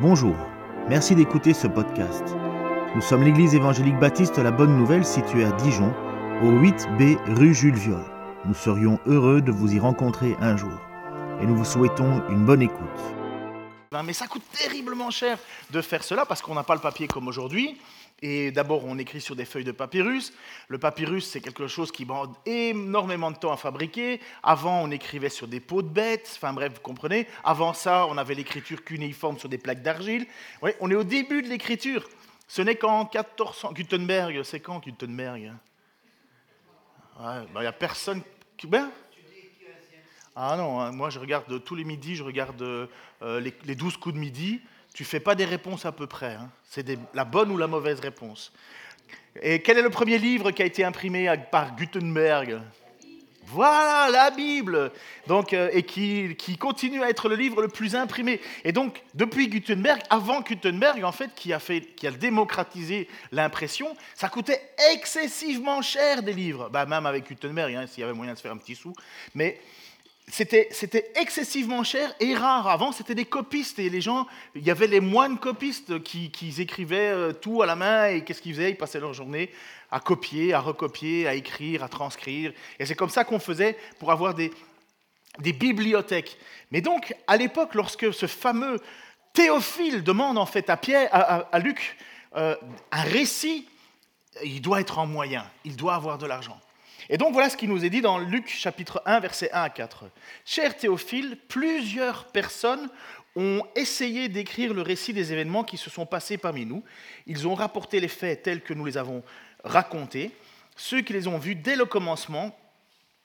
Bonjour, merci d'écouter ce podcast. Nous sommes l'église évangélique baptiste La Bonne Nouvelle située à Dijon, au 8B rue Jules Viol. Nous serions heureux de vous y rencontrer un jour et nous vous souhaitons une bonne écoute. Mais ça coûte terriblement cher de faire cela parce qu'on n'a pas le papier comme aujourd'hui. Et d'abord, on écrit sur des feuilles de papyrus. Le papyrus, c'est quelque chose qui prend énormément de temps à fabriquer. Avant, on écrivait sur des peaux de bêtes. Enfin bref, vous comprenez. Avant ça, on avait l'écriture cunéiforme sur des plaques d'argile. Oui, on est au début de l'écriture. Ce n'est qu'en 1400. Gutenberg, c'est quand Gutenberg? Il ouais, n'y a personne. Ben? Ah non, hein, moi je regarde tous les midis, je regarde euh, les, les 12 coups de midi tu fais pas des réponses à peu près. Hein. C'est la bonne ou la mauvaise réponse. Et quel est le premier livre qui a été imprimé par Gutenberg? Voilà la Bible, donc, euh, et qui, continue à être le livre le plus imprimé. Et donc, depuis Gutenberg, avant Gutenberg, en fait, qui a, démocratisé l'impression, ça coûtait excessivement cher des livres. Bah, même avec Gutenberg, hein, s'il y avait moyen de se faire un petit sou. Mais c'était excessivement cher et rare. Avant, c'était des copistes et les gens, il y avait les moines copistes qui, écrivaient euh, tout à la main et qu'est-ce qu'ils faisaient? Ils passaient leur journée à copier, à recopier, à écrire, à transcrire. Et c'est comme ça qu'on faisait pour avoir des, bibliothèques. Mais donc, à l'époque, lorsque ce fameux Théophile demande en fait à, Pierre, à, Luc euh, un récit, il doit être en moyen, il doit avoir de l'argent. Et donc voilà ce qui nous est dit dans Luc chapitre 1, versets 1 à 4. Cher Théophile, plusieurs personnes ont essayé d'écrire le récit des événements qui se sont passés parmi nous. Ils ont rapporté les faits tels que nous les avons racontés, ceux qui les ont vus dès le commencement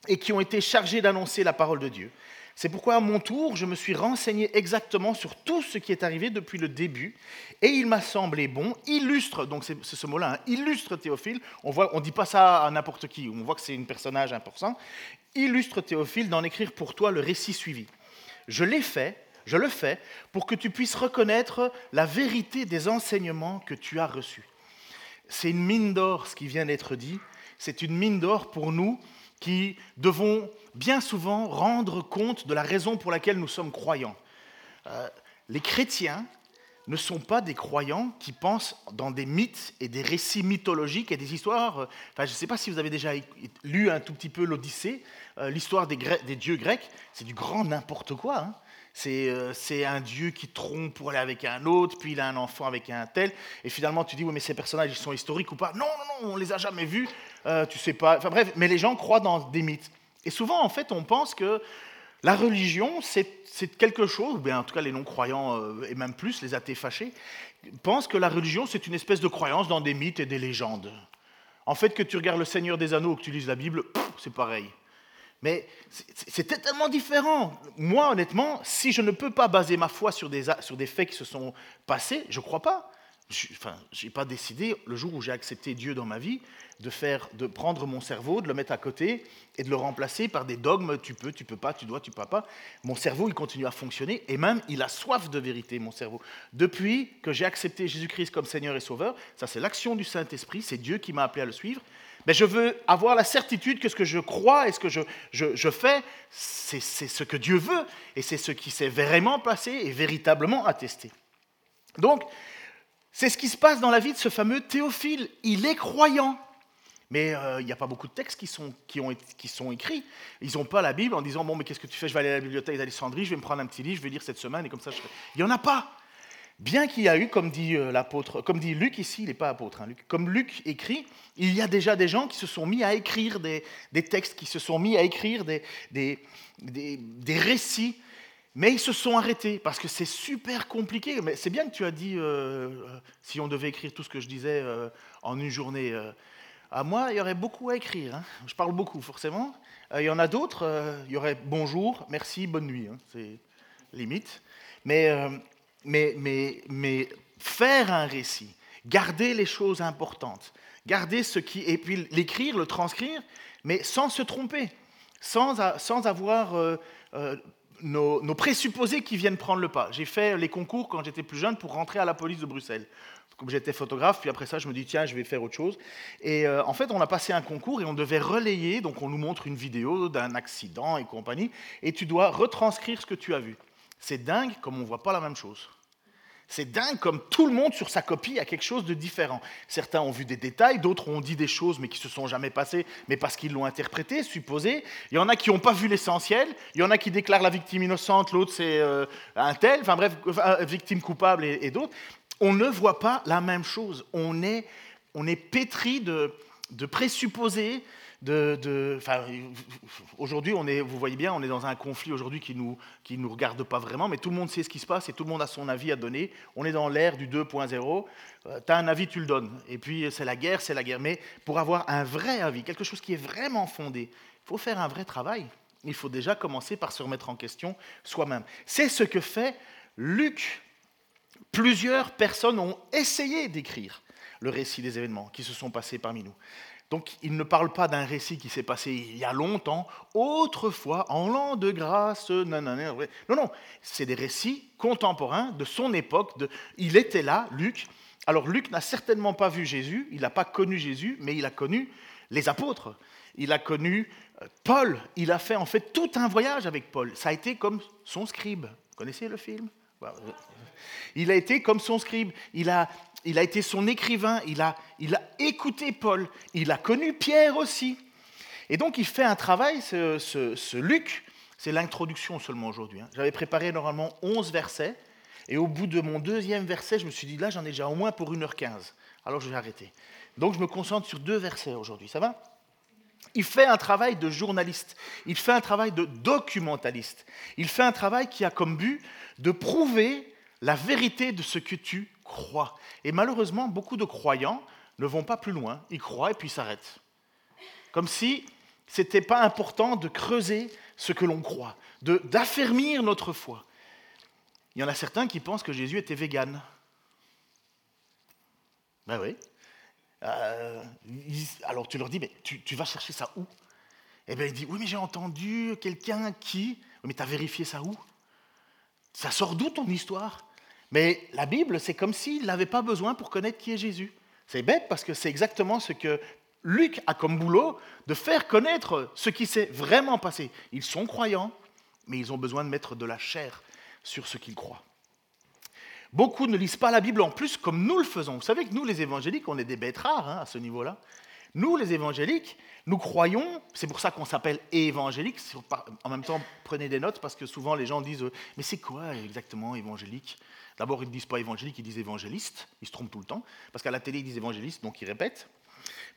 et qui ont été chargés d'annoncer la parole de Dieu. C'est pourquoi à mon tour, je me suis renseigné exactement sur tout ce qui est arrivé depuis le début, et il m'a semblé bon, illustre, donc c'est ce mot-là, hein, illustre Théophile, on ne on dit pas ça à n'importe qui, on voit que c'est un personnage important, illustre Théophile d'en écrire pour toi le récit suivi. Je l'ai fait, je le fais, pour que tu puisses reconnaître la vérité des enseignements que tu as reçus. C'est une mine d'or ce qui vient d'être dit, c'est une mine d'or pour nous qui devons bien souvent rendre compte de la raison pour laquelle nous sommes croyants. Euh, les chrétiens ne sont pas des croyants qui pensent dans des mythes et des récits mythologiques et des histoires. Euh, enfin, je ne sais pas si vous avez déjà lu un tout petit peu l'Odyssée, euh, l'histoire des, dieux grecs, c'est du grand n'importe quoi. Hein. C'est un dieu qui trompe pour aller avec un autre, puis il a un enfant avec un tel, et finalement tu dis, oui, mais ces personnages, ils sont historiques ou pas? Non, non, non, on les a jamais vus, tu sais pas. Enfin bref, mais les gens croient dans des mythes. Et souvent, en fait, on pense que la religion, c'est quelque chose, ou bien en tout cas les non-croyants, euh, et même plus, les athées fâchés, pensent que la religion, c'est une espèce de croyance dans des mythes et des légendes. En fait, que tu regardes le Seigneur des Anneaux ou que tu lises la Bible, c'est pareil. Mais c'est tellement différent. Moi, honnêtement, si je ne peux pas baser ma foi sur des, sur des faits qui se sont passés, je ne crois pas. Je n'ai pas décidé, le jour où j'ai accepté Dieu dans ma vie, de, faire, de prendre mon cerveau, de le mettre à côté et de le remplacer par des dogmes, tu peux, tu peux pas, tu dois, tu peux pas. Mon cerveau, il continue à fonctionner et même, il a soif de vérité, mon cerveau. Depuis que j'ai accepté Jésus-Christ comme Seigneur et Sauveur, ça c'est l'action du Saint-Esprit, c'est Dieu qui m'a appelé à le suivre, mais je veux avoir la certitude que ce que je crois et ce que je, je, je fais, c'est ce que Dieu veut et c'est ce qui s'est vraiment passé et véritablement attesté. Donc, c'est ce qui se passe dans la vie de ce fameux Théophile. Il est croyant. Mais euh, il n'y a pas beaucoup de textes qui sont, écrits. Ils n'ont pas la Bible en disant Bon, mais qu'est-ce que tu fais? Je vais aller à la bibliothèque d'Alexandrie, je vais me prendre un petit livre, je vais lire cette semaine, et comme ça je Il n'y en a pas. Bien qu'il y a eu, comme dit euh, l'apôtre, comme dit Luc ici, il n'est pas apôtre, hein, Luc, comme Luc écrit, il y a déjà des gens qui se sont mis à écrire des, textes, qui se sont mis à écrire des récits, mais ils se sont arrêtés parce que c'est super compliqué. Mais c'est bien que tu as dit, euh, si on devait écrire tout ce que je disais en une journée, à moi, il y aurait beaucoup à écrire. Hein. Je parle beaucoup, forcément. Euh, il y en a d'autres. Euh, il y aurait bonjour, merci, bonne nuit. Hein. C'est limite. Mais, euh, mais, mais, mais faire un récit, garder les choses importantes, garder ce qui. Et puis l'écrire, le transcrire, mais sans se tromper, sans, sans avoir. Nos, présupposés qui viennent prendre le pas. J'ai fait les concours quand j'étais plus jeune pour rentrer à la police de Bruxelles comme j'étais photographe, puis après ça, je me dis, tiens, je vais faire autre chose. Et euh, en fait, on a passé un concours et on devait relayer, donc on nous montre une vidéo d'un accident et compagnie, et tu dois retranscrire ce que tu as vu. C'est dingue comme on ne voit pas la même chose. C'est dingue comme tout le monde sur sa copie a quelque chose de différent. Certains ont vu des détails, d'autres ont dit des choses mais qui se sont jamais passées, mais parce qu'ils l'ont interprété, supposé. Il y en a qui n'ont pas vu l'essentiel, il y en a qui déclarent la victime innocente, l'autre c'est euh, un tel, enfin bref, victime coupable et, d'autres. On ne voit pas la même chose. On est, on est pétri de, de présupposés, aujourd'hui, vous voyez bien, on est dans un conflit aujourd'hui qui ne nous, qui nous regarde pas vraiment, mais tout le monde sait ce qui se passe et tout le monde a son avis à donner. On est dans l'ère du 2.0. tu as un avis, tu le donnes. Et puis, c'est la guerre, c'est la guerre. Mais pour avoir un vrai avis, quelque chose qui est vraiment fondé, il faut faire un vrai travail. Il faut déjà commencer par se remettre en question soi-même. C'est ce que fait Luc. Plusieurs personnes ont essayé d'écrire le récit des événements qui se sont passés parmi nous. Donc il ne parle pas d'un récit qui s'est passé il y a longtemps, autrefois, en l'an de grâce, non, non, non, c'est des récits contemporains de son époque. De, il était là, Luc. Alors Luc n'a certainement pas vu Jésus, il n'a pas connu Jésus, mais il a connu les apôtres, il a connu euh, Paul, il a fait en fait tout un voyage avec Paul. Ça a été comme son scribe. Vous connaissez le film? Il a été comme son scribe. Il a, il a été son écrivain, il a, il a écouté Paul, il a connu Pierre aussi. Et donc il fait un travail, ce, Luc, c'est l'introduction seulement aujourd'hui. Hein. J'avais préparé normalement 11 versets, et au bout de mon deuxième verset, je me suis dit, là j'en ai déjà au moins pour 1h15, alors je vais arrêter. Donc je me concentre sur deux versets aujourd'hui, ça va? Il fait un travail de journaliste, il fait un travail de documentaliste, il fait un travail qui a comme but de prouver la vérité de ce que tu croient. Et malheureusement, beaucoup de croyants ne vont pas plus loin. Ils croient et puis s'arrêtent. Comme si ce n'était pas important de creuser ce que l'on croit, d'affermir notre foi. Il y en a certains qui pensent que Jésus était vegan. Ben oui. Euh, alors tu leur dis, mais tu, tu vas chercher ça où? Eh bien il dit, oui mais j'ai entendu quelqu'un qui... Mais tu as vérifié ça où? Ça sort d'où ton histoire? Mais la Bible, c'est comme s'il n'avait pas besoin pour connaître qui est Jésus. C'est bête parce que c'est exactement ce que Luc a comme boulot, de faire connaître ce qui s'est vraiment passé. Ils sont croyants, mais ils ont besoin de mettre de la chair sur ce qu'ils croient. Beaucoup ne lisent pas la Bible en plus comme nous le faisons. Vous savez que nous, les évangéliques, on est des bêtes rares hein, à ce niveau-là. Nous, les évangéliques, nous croyons, c'est pour ça qu'on s'appelle évangélique. En même temps, prenez des notes parce que souvent les gens disent Mais c'est quoi exactement évangélique? D'abord, ils ne disent pas évangélique, ils disent évangéliste. Ils se trompent tout le temps. Parce qu'à la télé, ils disent évangéliste, donc ils répètent.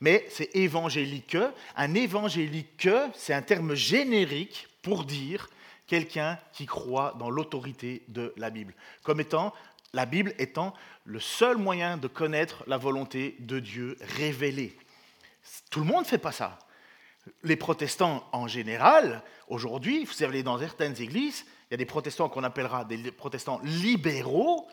Mais c'est évangélique. Un évangélique, c'est un terme générique pour dire quelqu'un qui croit dans l'autorité de la Bible. Comme étant, la Bible étant le seul moyen de connaître la volonté de Dieu révélée. Tout le monde ne fait pas ça. Les protestants en général, aujourd'hui, vous allez dans certaines églises, il y a des protestants qu'on appellera des protestants libéraux.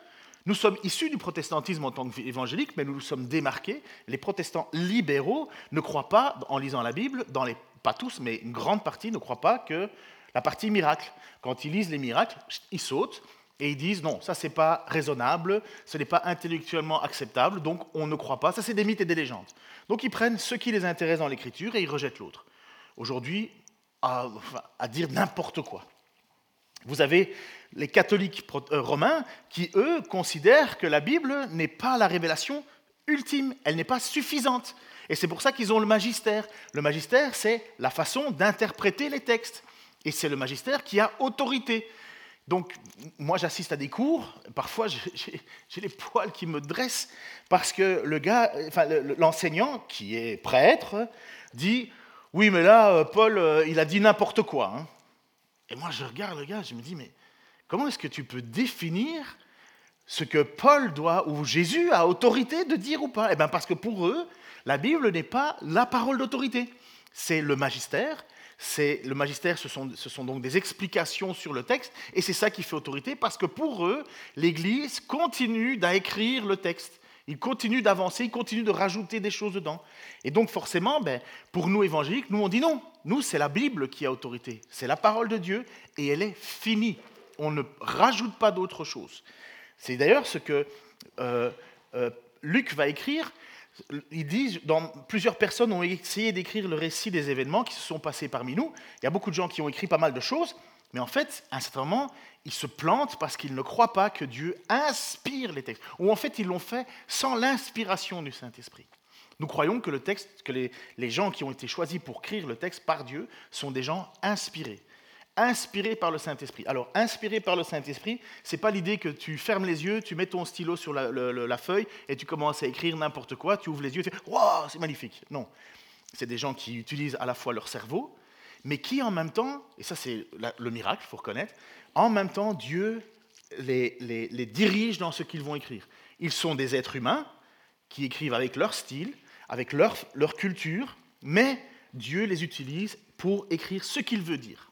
Nous sommes issus du protestantisme en tant qu'évangéliques, mais nous nous sommes démarqués. Les protestants libéraux ne croient pas, en lisant la Bible, dans les, pas tous, mais une grande partie ne croient pas que la partie miracle. Quand ils lisent les miracles, ils sautent et ils disent non, ça c'est pas raisonnable, ce n'est pas intellectuellement acceptable, donc on ne croit pas. Ça c'est des mythes et des légendes. Donc ils prennent ce qui les intéresse dans l'écriture et ils rejettent l'autre. Aujourd'hui, à dire n'importe quoi. Vous avez les catholiques euh, romains qui, eux, considèrent que la Bible n'est pas la révélation ultime, elle n'est pas suffisante. Et c'est pour ça qu'ils ont le magistère. Le magistère, c'est la façon d'interpréter les textes. Et c'est le magistère qui a autorité. Donc, moi, j'assiste à des cours. Parfois, j'ai les poils qui me dressent parce que le gars, enfin, l'enseignant, qui est prêtre, dit Oui, mais là, euh, Paul, euh, il a dit n'importe quoi. Hein. Et moi, je regarde le gars, je me dis, mais comment est-ce que tu peux définir ce que Paul doit, ou Jésus a autorité de dire ou pas? Eh bien, parce que pour eux, la Bible n'est pas la parole d'autorité. C'est le magistère. Le magistère, ce sont, ce sont donc des explications sur le texte, et c'est ça qui fait autorité, parce que pour eux, l'Église continue d'écrire le texte. Il continue d'avancer, il continue de rajouter des choses dedans. Et donc forcément, ben, pour nous évangéliques, nous on dit non. Nous, c'est la Bible qui a autorité. C'est la parole de Dieu et elle est finie. On ne rajoute pas d'autre chose. C'est d'ailleurs ce que euh, euh, Luc va écrire. Il dit, dans, plusieurs personnes ont essayé d'écrire le récit des événements qui se sont passés parmi nous. Il y a beaucoup de gens qui ont écrit pas mal de choses, Mais en fait, à un certain moment, ils se plantent parce qu'ils ne croient pas que Dieu inspire les textes. Ou en fait, ils l'ont fait sans l'inspiration du Saint-Esprit. Nous croyons que, les gens qui ont été choisis pour écrire le texte par Dieu sont des gens inspirés inspirés par le Saint-Esprit. Alors, inspiré par le Saint-Esprit, ce n'est pas l'idée que tu fermes les yeux, tu mets ton stylo sur la, feuille et tu commences à écrire n'importe quoi, tu ouvres les yeux, tu fais Waouh, c'est magnifique. Non. C'est des gens qui utilisent à la fois leur cerveau, mais qui en même temps, et ça c'est le miracle, il faut reconnaître, en même temps, Dieu les, dirige dans ce qu'ils vont écrire. Ils sont des êtres humains qui écrivent avec leur style, avec leur culture, mais Dieu les utilise pour écrire ce qu'il veut dire.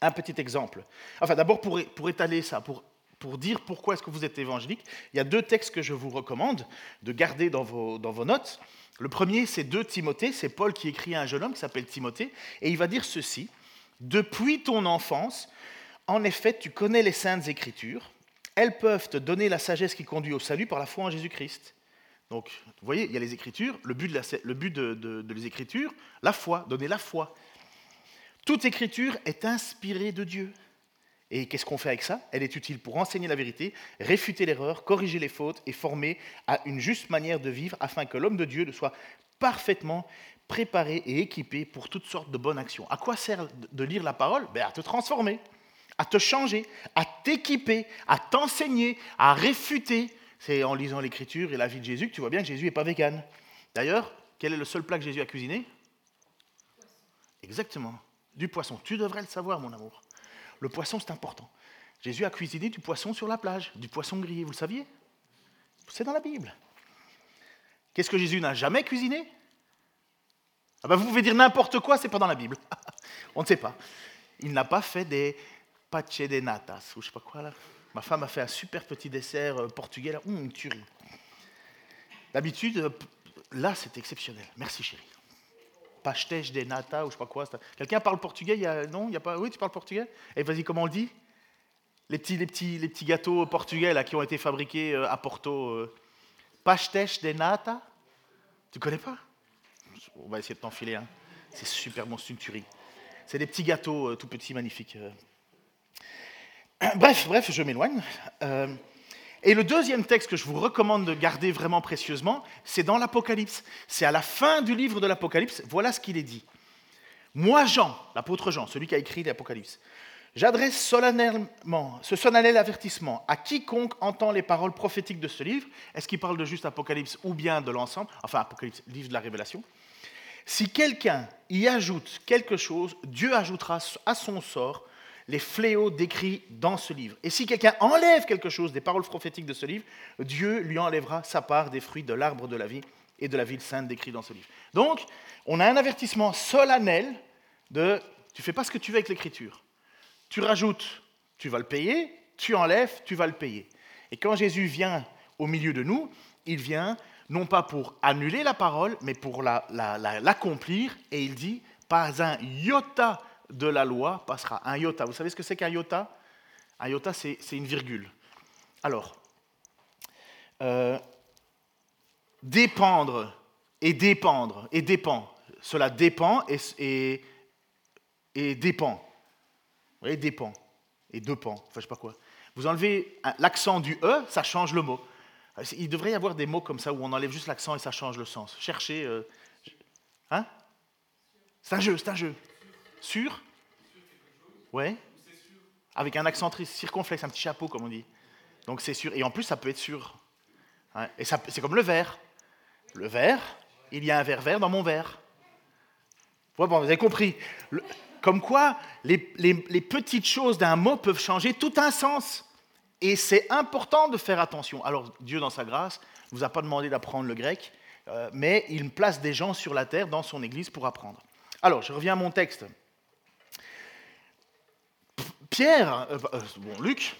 Un petit exemple. Enfin, d'abord, pour, pour, étaler ça, pour, pour dire pourquoi est-ce que vous êtes évangélique, il y a deux textes que je vous recommande de garder dans vos, dans vos notes. Le premier, c'est 2 Timothée, c'est Paul qui écrit à un jeune homme qui s'appelle Timothée, et il va dire ceci, Depuis ton enfance, en effet, tu connais les saintes écritures, elles peuvent te donner la sagesse qui conduit au salut par la foi en Jésus-Christ. Donc, vous voyez, il y a les Écritures, le but, de, le but de, de les Écritures, la foi, donner la foi. Toute écriture est inspirée de Dieu. Et qu'est-ce qu'on fait avec ça? Elle est utile pour enseigner la vérité, réfuter l'erreur, corriger les fautes et former à une juste manière de vivre afin que l'homme de Dieu soit parfaitement préparé et équipé pour toutes sortes de bonnes actions. À quoi sert de lire la parole? Ben, À te transformer, à te changer, à t'équiper, à t'enseigner, à réfuter. C'est en lisant l'écriture et la vie de Jésus que tu vois bien que Jésus n'est pas vegan. D'ailleurs, quel est le seul plat que Jésus a cuisiné? Exactement du poisson. Tu devrais le savoir, mon amour. Le poisson, c'est important. Jésus a cuisiné du poisson sur la plage, du poisson grillé, vous le saviez? C'est dans la Bible. Qu'est-ce que Jésus n'a jamais cuisiné? Ah ben Vous pouvez dire n'importe quoi, c'est pas dans la Bible. On ne sait pas. Il n'a pas fait des pace de natas, ou je sais pas quoi là. Ma femme a fait un super petit dessert euh, portugais, là, hum, une tuerie. D'habitude, euh, là, c'est exceptionnel. Merci chérie pastéis de nata ou je sais pas quoi. Quelqu'un parle portugais y a... Non, il y a pas. Oui, tu parles portugais? Et eh, vas-y, comment on le dit? Les petits, gâteaux portugais qui ont été fabriqués euh, à Porto. Euh... de nata? Tu connais pas? On va essayer de t'enfiler un. C'est super bon, c'est une tuerie. C'est des petits gâteaux euh, tout petits, magnifiques. Euh. Bref, bref, je m'éloigne. Et le deuxième texte que je vous recommande de garder vraiment précieusement, c'est dans l'Apocalypse. C'est à la fin du livre de l'Apocalypse. Voilà ce qu'il est dit. Moi, Jean, l'apôtre Jean, celui qui a écrit l'Apocalypse, j'adresse solennellement ce solennel avertissement à quiconque entend les paroles prophétiques de ce livre. Est-ce qu'il parle de juste Apocalypse ou bien de l'ensemble? Enfin, Apocalypse, livre de la Révélation. Si quelqu'un y ajoute quelque chose, Dieu ajoutera à son sort les fléaux décrits dans ce livre. Et si quelqu'un enlève quelque chose des paroles prophétiques de ce livre, Dieu lui enlèvera sa part des fruits de l'arbre de la vie et de la ville sainte décrits dans ce livre. Donc, on a un avertissement solennel de tu fais pas ce que tu veux avec l'écriture. Tu rajoutes, tu vas le payer, tu enlèves, tu vas le payer. Et quand Jésus vient au milieu de nous, il vient non pas pour annuler la parole, mais pour l'accomplir, la, et il dit, pas un iota de la loi passera. Un iota, vous savez ce que c'est qu'un iota? Un iota, c'est une virgule. Alors, euh, dépendre et dépendre et dépend. Cela dépend et, et, dépend. Vous voyez, dépend et dépend. Enfin, je sais pas quoi. Vous enlevez l'accent du E, ça change le mot. Il devrait y avoir des mots comme ça où on enlève juste l'accent et ça change le sens. Cherchez. Euh, hein? C'est un jeu, c'est un jeu. Sûr? Ouais Avec un accent circonflexe, un petit chapeau, comme on dit. Donc c'est sûr. Et en plus, ça peut être sûr. Et c'est comme le verre. Le verre, il y a un verre vert dans mon verre. bon, vous avez compris. comme quoi, les, les petites choses d'un mot peuvent changer tout un sens. Et c'est important de faire attention. Alors, Dieu, dans sa grâce, ne vous a pas demandé d'apprendre le grec, euh, mais il place des gens sur la terre dans son église pour apprendre. Alors, je reviens à mon texte. Pierre, euh, euh, bon, Luc,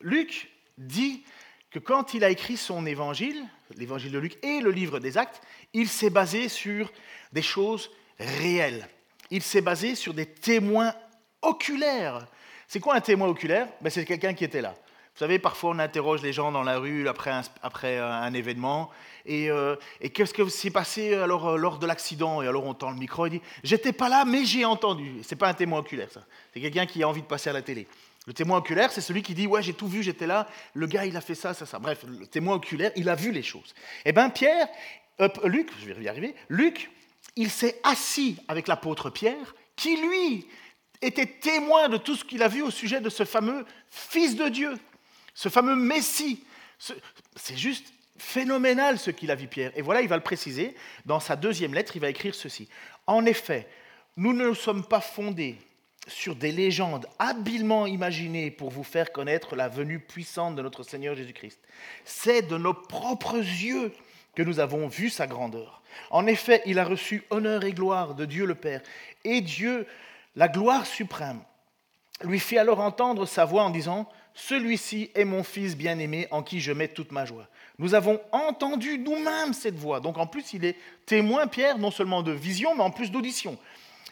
Luc dit que quand il a écrit son évangile, l'évangile de Luc et le livre des actes, il s'est basé sur des choses réelles. Il s'est basé sur des témoins oculaires. C'est quoi un témoin oculaire? Ben, C'est quelqu'un qui était là. Vous savez, parfois on interroge les gens dans la rue après un, un événement. Et, euh, qu'est-ce que s'est passé alors, euh, lors de l'accident? Et alors on tend le micro et dit J'étais pas là, mais j'ai entendu. C'est pas un témoin oculaire, ça. C'est quelqu'un qui a envie de passer à la télé. Le témoin oculaire, c'est celui qui dit Ouais, j'ai tout vu, j'étais là, le gars, il a fait ça, ça, ça. Bref, le témoin oculaire, il a vu les choses. Eh bien, Pierre, euh, Luc, je vais y arriver, Luc, il s'est assis avec l'apôtre Pierre, qui lui était témoin de tout ce qu'il a vu au sujet de ce fameux Fils de Dieu ce fameux Messie. C'est juste phénoménal ce qu'il a vu Pierre. Et voilà, il va le préciser. Dans sa deuxième lettre, il va écrire ceci. En effet, nous ne sommes pas fondés sur des légendes habilement imaginées pour vous faire connaître la venue puissante de notre Seigneur Jésus-Christ. C'est de nos propres yeux que nous avons vu sa grandeur. En effet, il a reçu honneur et gloire de Dieu le Père. Et Dieu, la gloire suprême, lui fit alors entendre sa voix en disant, celui-ci est mon fils bien-aimé en qui je mets toute ma joie. Nous avons entendu nous-mêmes cette voix. Donc en plus, il est témoin, Pierre, non seulement de vision, mais en plus d'audition.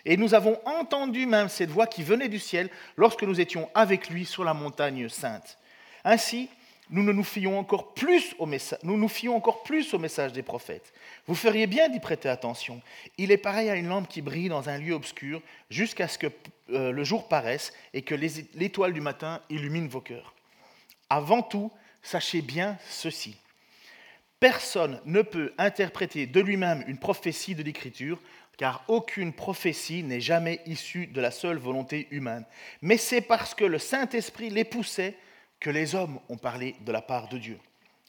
Et nous avons entendu même cette voix qui venait du ciel lorsque nous étions avec lui sur la montagne sainte. Ainsi, nous nous fions encore plus au message, nous nous fions encore plus au message des prophètes. Vous feriez bien d'y prêter attention. Il est pareil à une lampe qui brille dans un lieu obscur jusqu'à ce que euh, le jour paraisse et que l'étoile du matin illumine vos cœurs. Avant tout, sachez bien ceci. Personne ne peut interpréter de lui-même une prophétie de l'Écriture, car aucune prophétie n'est jamais issue de la seule volonté humaine. Mais c'est parce que le Saint-Esprit les poussait que les hommes ont parlé de la part de Dieu.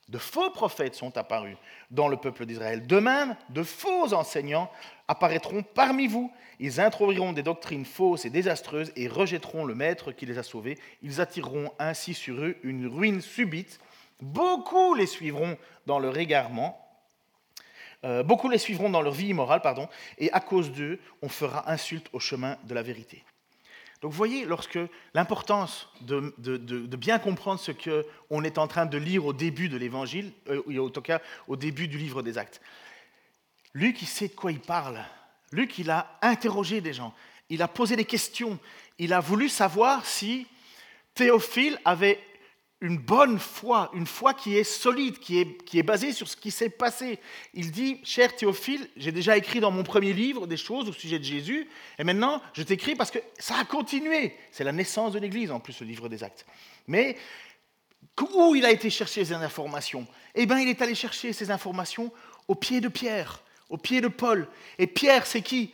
De faux prophètes sont apparus dans le peuple d'Israël. De même, de faux enseignants apparaîtront parmi vous. Ils introduiront des doctrines fausses et désastreuses et rejetteront le Maître qui les a sauvés. Ils attireront ainsi sur eux une ruine subite. Beaucoup les suivront dans leur égarement. Euh, beaucoup les suivront dans leur vie immorale, pardon, et à cause d'eux, on fera insulte au chemin de la vérité. Donc vous voyez, lorsque l'importance de, bien comprendre ce qu'on est en train de lire au début de l'Évangile, euh, ou en tout cas au début du livre des Actes. Luc, il sait de quoi il parle. Luc, il a interrogé des gens, il a posé des questions, il a voulu savoir si Théophile avait une bonne foi, une foi qui est solide, qui est, qui est basée sur ce qui s'est passé. Il dit, cher Théophile, j'ai déjà écrit dans mon premier livre des choses au sujet de Jésus, et maintenant je t'écris parce que ça a continué. C'est la naissance de l'Église, en plus, le livre des actes. Mais où il a été chercher ces informations? Eh bien, il est allé chercher ces informations au pied de Pierre, au pied de Paul. Et Pierre, c'est qui?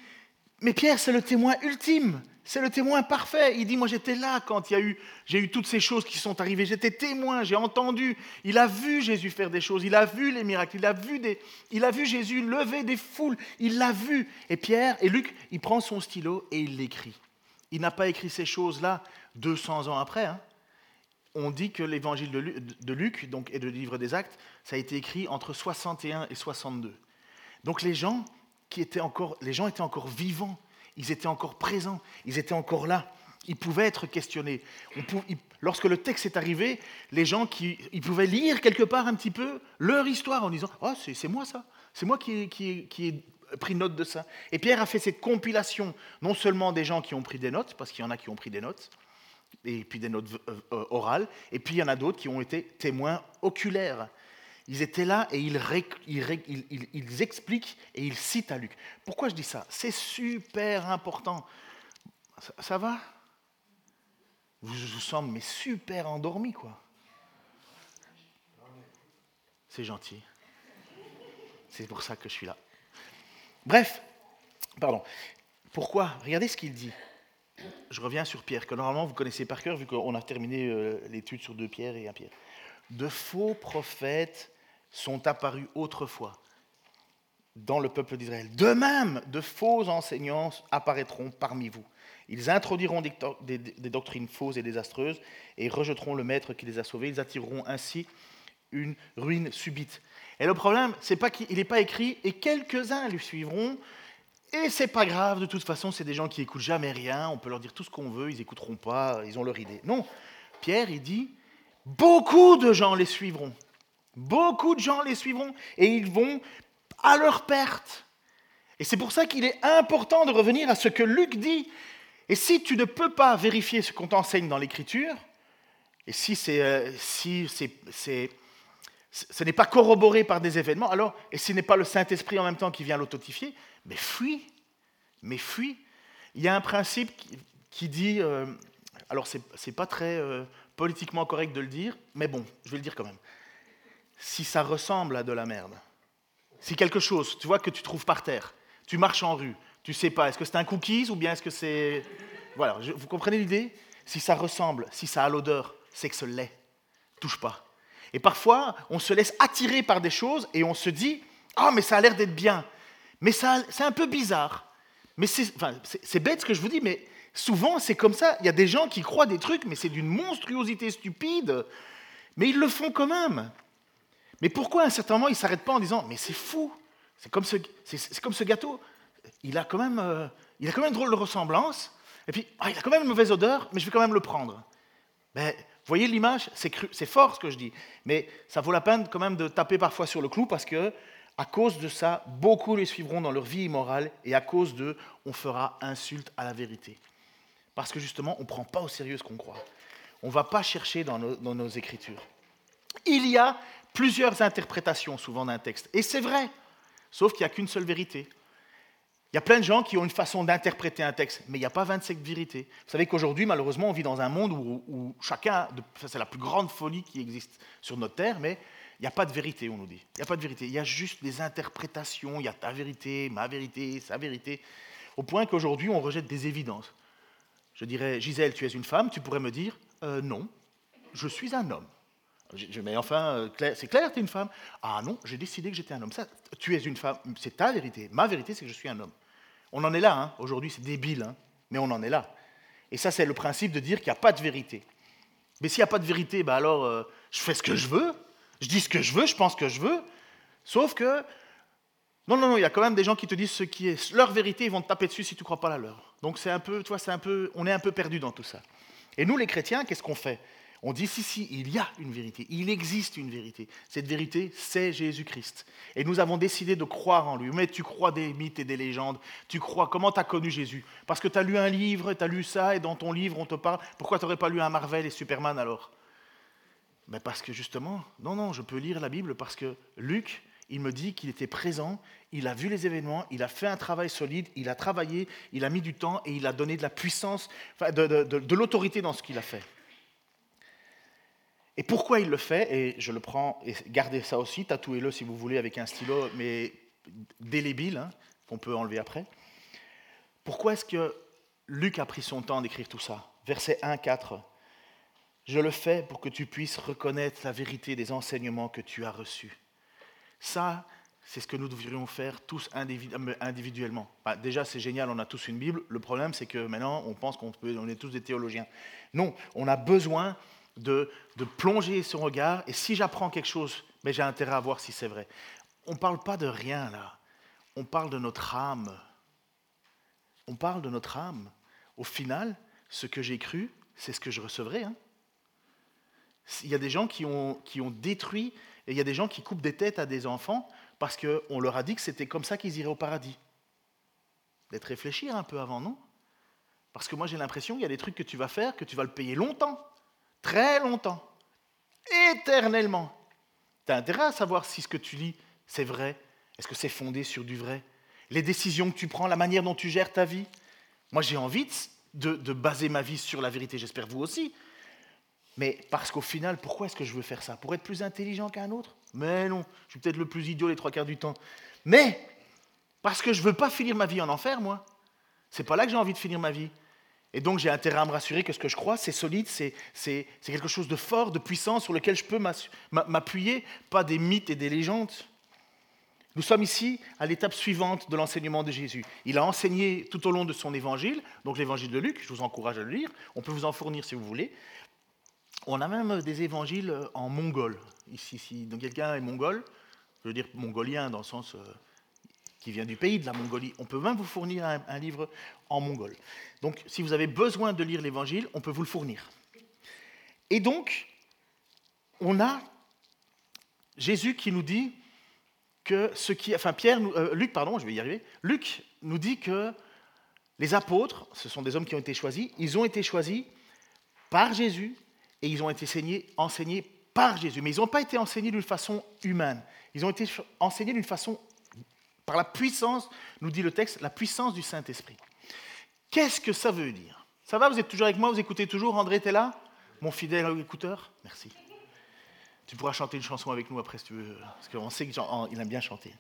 Mais Pierre, c'est le témoin ultime. C'est le témoin parfait. Il dit, moi j'étais là quand il y a eu, j'ai eu toutes ces choses qui sont arrivées. J'étais témoin, j'ai entendu. Il a vu Jésus faire des choses, il a vu les miracles, il a vu, des, il a vu Jésus lever des foules, il l'a vu. Et Pierre et Luc, il prend son stylo et il l'écrit. Il n'a pas écrit ces choses-là 200 ans après. Hein. On dit que l'évangile de Luc donc, et le livre des Actes, ça a été écrit entre 61 et 62. Donc les gens, qui étaient encore, les gens étaient encore vivants ils étaient encore présents, ils étaient encore là. Ils pouvaient être questionnés. lorsque le texte est arrivé, les gens qui, ils pouvaient lire quelque part un petit peu leur histoire en disant Oh, c'est moi ça, c'est moi qui, qui, ai pris note de ça. Et Pierre a fait cette compilation, non seulement des gens qui ont pris des notes, parce qu'il y en a qui ont pris des notes, et puis des notes euh, euh, orales, et puis il y en a d'autres qui ont été témoins oculaires. Ils étaient là et ils, expliquent et ils citent à Luc. Pourquoi je dis ça? C'est super important. Ça, va? Vous vous semblez mais super endormi, quoi. C'est gentil. C'est pour ça que je suis là. Bref, pardon. Pourquoi? Regardez ce qu'il dit. Je reviens sur Pierre, que normalement vous connaissez par cœur, vu qu'on a terminé euh, l'étude sur deux Pierre et un Pierre. De faux prophètes sont apparus autrefois dans le peuple d'Israël. De même, de faux enseignants apparaîtront parmi vous. Ils introduiront des, doctrines fausses et désastreuses et rejetteront le maître qui les a sauvés. Ils attireront ainsi une ruine subite. Et le problème, c'est pas qu'il n'est pas écrit et quelques-uns lui suivront. Et c'est pas grave, de toute façon, c'est des gens qui écoutent jamais rien. On peut leur dire tout ce qu'on veut, ils n'écouteront pas, ils ont leur idée. Non, Pierre, il dit beaucoup de gens les suivront. Beaucoup de gens les suivront et ils vont à leur perte. Et c'est pour ça qu'il est important de revenir à ce que Luc dit. Et si tu ne peux pas vérifier ce qu'on t'enseigne dans l'Écriture, et si, c'est, si c'est, ce n'est pas corroboré par des événements, alors, et ce n'est pas le Saint-Esprit en même temps qui vient l'authentifier, mais fuis, mais fuis. Il y a un principe qui, dit, alors c'est, n'est pas très politiquement correct de le dire, mais bon, je vais le dire quand même. Si ça ressemble à de la merde, si quelque chose, tu vois, que tu trouves par terre, tu marches en rue, tu sais pas, est-ce que c'est un cookies ou bien est-ce que c'est... Voilà, vous comprenez l'idée? Si ça ressemble, si ça a l'odeur, c'est que ce l'est. Touche pas. Et parfois, on se laisse attirer par des choses et on se dit, ah, mais ça a l'air d'être bien. Mais c'est un peu bizarre. Mais c'est bête ce que je vous dis, mais souvent c'est comme ça. Il y a des gens qui croient des trucs, mais c'est d'une monstruosité stupide. Mais ils le font quand même. Mais pourquoi à un certain moment ils ne s'arrêtent pas en disant Mais c'est fou, c'est comme, ce, gâteau, il a, quand même, euh, il a quand même une drôle de ressemblance, et puis ah, il a quand même une mauvaise odeur, mais je vais quand même le prendre. Mais, vous voyez l'image C'est fort ce que je dis, mais ça vaut la peine quand même de taper parfois sur le clou parce que à cause de ça, beaucoup les suivront dans leur vie immorale et à cause de, on fera insulte à la vérité. Parce que justement, on ne prend pas au sérieux ce qu'on croit. On ne va pas chercher dans nos écritures. Il y a plusieurs interprétations souvent d'un texte. Et c'est vrai, sauf qu'il n'y a qu'une seule vérité. Il y a plein de gens qui ont une façon d'interpréter un texte, mais il n'y a pas 27 vérités. Vous savez qu'aujourd'hui, malheureusement, on vit dans un monde où, chacun, c'est la plus grande folie qui existe sur notre terre, mais il n'y a pas de vérité, on nous dit. Il n'y a pas de vérité. Il y a juste des interprétations. Il y a ta vérité, ma vérité, sa vérité. Au point qu'aujourd'hui, on rejette des évidences. Je dirais, Gisèle, tu es une femme. Tu pourrais me dire, euh, non, je suis un homme. Je, mais enfin, euh, c'est clair, tu es une femme Ah non, j'ai décidé que j'étais un homme. Ça, tu es une femme, c'est ta vérité. Ma vérité, c'est que je suis un homme. On en est là, hein. aujourd'hui c'est débile, hein. mais on en est là. Et ça, c'est le principe de dire qu'il n'y a pas de vérité. Mais s'il n'y a pas de vérité, bah alors euh, je fais ce que je veux, je dis ce que je veux, je pense ce que je veux. Sauf que, non, non, non, il y a quand même des gens qui te disent ce qui est leur vérité, ils vont te taper dessus si tu ne crois pas la leur. Donc c'est un peu, toi, c'est un peu, on est un peu perdu dans tout ça. Et nous, les chrétiens, qu'est-ce qu'on fait? On dit si, si, il y a une vérité, il existe une vérité. Cette vérité, c'est Jésus-Christ. Et nous avons décidé de croire en lui. Mais tu crois des mythes et des légendes, tu crois, comment tu as connu Jésus? Parce que tu as lu un livre, tu as lu ça, et dans ton livre, on te parle. Pourquoi tu n'aurais pas lu un Marvel et Superman alors? Mais parce que justement, non, non, je peux lire la Bible parce que Luc, il me dit qu'il était présent, il a vu les événements, il a fait un travail solide, il a travaillé, il a mis du temps et il a donné de la puissance, de l'autorité dans ce qu'il a fait. Et pourquoi il le fait Et je le prends, et gardez ça aussi, tatouez-le si vous voulez avec un stylo, mais délébile, hein, qu'on peut enlever après. Pourquoi est-ce que Luc a pris son temps d'écrire tout ça? Verset 1, 4. Je le fais pour que tu puisses reconnaître la vérité des enseignements que tu as reçus. Ça, c'est ce que nous devrions faire tous individuellement. Bah, déjà, c'est génial, on a tous une Bible. Le problème, c'est que maintenant, on pense qu'on on est tous des théologiens. Non, on a besoin de, plonger son regard, et si j'apprends quelque chose, mais j'ai intérêt à voir si c'est vrai. On ne parle pas de rien là, on parle de notre âme. On parle de notre âme. Au final, ce que j'ai cru, c'est ce que je recevrai. Hein. Il y a des gens qui ont, détruit, et il y a des gens qui coupent des têtes à des enfants parce qu'on leur a dit que c'était comme ça qu'ils iraient au paradis. D'être réfléchir un peu avant, non? Parce que moi j'ai l'impression qu'il y a des trucs que tu vas faire, que tu vas le payer longtemps très longtemps, éternellement. Tu intérêt à savoir si ce que tu lis, c'est vrai? Est-ce que c'est fondé sur du vrai? Les décisions que tu prends, la manière dont tu gères ta vie? Moi, j'ai envie de, de, baser ma vie sur la vérité, j'espère vous aussi. Mais parce qu'au final, pourquoi est-ce que je veux faire ça? Pour être plus intelligent qu'un autre? Mais non, je suis peut-être le plus idiot les trois quarts du temps. Mais parce que je ne veux pas finir ma vie en enfer, moi. C'est pas là que j'ai envie de finir ma vie. Et donc j'ai intérêt à me rassurer que ce que je crois, c'est solide, c'est quelque chose de fort, de puissant, sur lequel je peux m'appuyer, pas des mythes et des légendes. Nous sommes ici à l'étape suivante de l'enseignement de Jésus. Il a enseigné tout au long de son évangile, donc l'évangile de Luc, je vous encourage à le lire, on peut vous en fournir si vous voulez. On a même des évangiles en mongol, ici. Si quelqu'un est mongol, je veux dire mongolien dans le sens... Qui vient du pays de la Mongolie. On peut même vous fournir un, livre en mongol. Donc, si vous avez besoin de lire l'Évangile, on peut vous le fournir. Et donc, on a Jésus qui nous dit que ce qui, enfin Pierre, euh, Luc, pardon, je vais y arriver. Luc nous dit que les apôtres, ce sont des hommes qui ont été choisis, ils ont été choisis par Jésus et ils ont été enseignés, enseignés par Jésus. Mais ils n'ont pas été enseignés d'une façon humaine. Ils ont été enseignés d'une façon, par la puissance, nous dit le texte, la puissance du Saint-Esprit. Qu'est-ce que ça veut dire? Ça va, vous êtes toujours avec moi, vous écoutez toujours André, t'es là? Mon fidèle écouteur? Merci. Tu pourras chanter une chanson avec nous après si tu veux, parce qu'on sait qu'il aime bien chanter.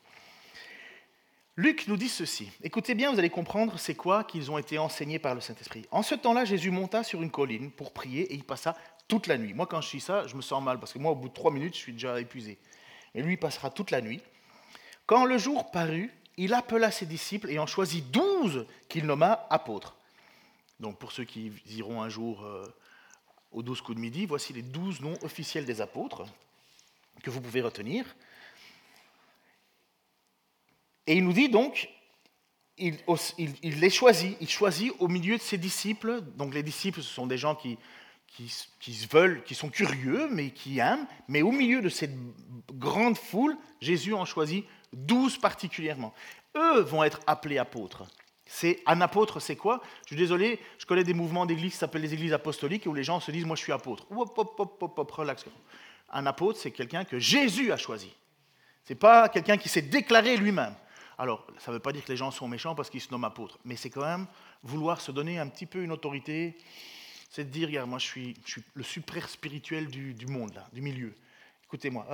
Luc nous dit ceci. Écoutez bien, vous allez comprendre c'est quoi qu'ils ont été enseignés par le Saint-Esprit. En ce temps-là, Jésus monta sur une colline pour prier et il passa toute la nuit. Moi, quand je suis ça, je me sens mal parce que moi, au bout de trois minutes, je suis déjà épuisé. Et lui, il passera toute la nuit. Quand le jour parut, il appela ses disciples et en choisit douze qu'il nomma apôtres. Donc, pour ceux qui iront un jour euh, aux douze coups de midi, voici les douze noms officiels des apôtres que vous pouvez retenir. Et il nous dit donc, il, les choisit, il choisit au milieu de ses disciples, donc les disciples ce sont des gens qui, qui, veulent, qui sont curieux, mais qui aiment, mais au milieu de cette grande foule, Jésus en choisit douze particulièrement. Eux vont être appelés apôtres. C'est un apôtre, c'est quoi? Je suis désolé, je connais des mouvements d'église qui s'appellent les églises apostoliques où les gens se disent moi je suis apôtre. Hop, hop, hop, hop, relax. Un apôtre, c'est quelqu'un que Jésus a choisi. C'est pas quelqu'un qui s'est déclaré lui-même. Alors, ça ne veut pas dire que les gens sont méchants parce qu'ils se nomment apôtres, mais c'est quand même vouloir se donner un petit peu une autorité. C'est de dire, regarde, moi je suis, le super spirituel du, monde, là, du milieu. Écoutez-moi,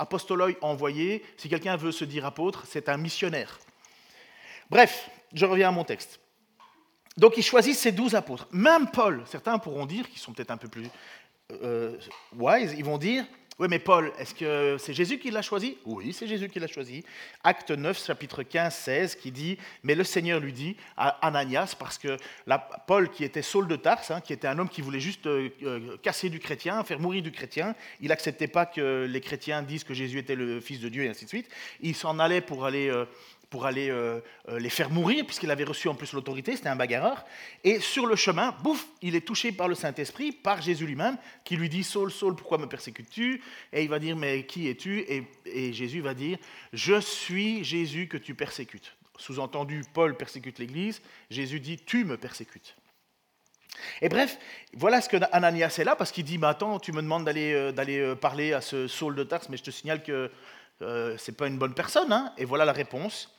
apostoloi envoyé, si quelqu'un veut se dire apôtre, c'est un missionnaire. Bref, je reviens à mon texte. Donc ils choisissent ces douze apôtres. Même Paul, certains pourront dire, qui sont peut-être un peu plus euh, wise, ils vont dire, oui mais Paul, est-ce que c'est Jésus qui l'a choisi? Oui, c'est Jésus qui l'a choisi. Acte 9, chapitre 15, 16, qui dit, mais le Seigneur lui dit à Ananias, parce que Paul, qui était Saul de Tarse, hein, qui était un homme qui voulait juste euh, euh, casser du chrétien, faire mourir du chrétien, il n'acceptait pas que les chrétiens disent que Jésus était le Fils de Dieu et ainsi de suite. Il s'en allait pour aller pour aller euh, euh, les faire mourir, puisqu'il avait reçu en plus l'autorité, c'était un bagarreur. Et sur le chemin, bouf, il est touché par le Saint-Esprit, par Jésus lui-même, qui lui dit Saul, Saul, pourquoi me persécutes-tu? Et il va dire Mais qui es-tu? Et, Jésus va dire Je suis Jésus que tu persécutes. Sous-entendu, Paul persécute l'Église, Jésus dit Tu me persécutes. Et bref, voilà ce que Ananias est là, parce qu'il dit Mais attends, tu me demandes d'aller euh, parler à ce Saul de Tarse, mais je te signale que ce n'est pas une bonne personne. Hein et voilà la réponse.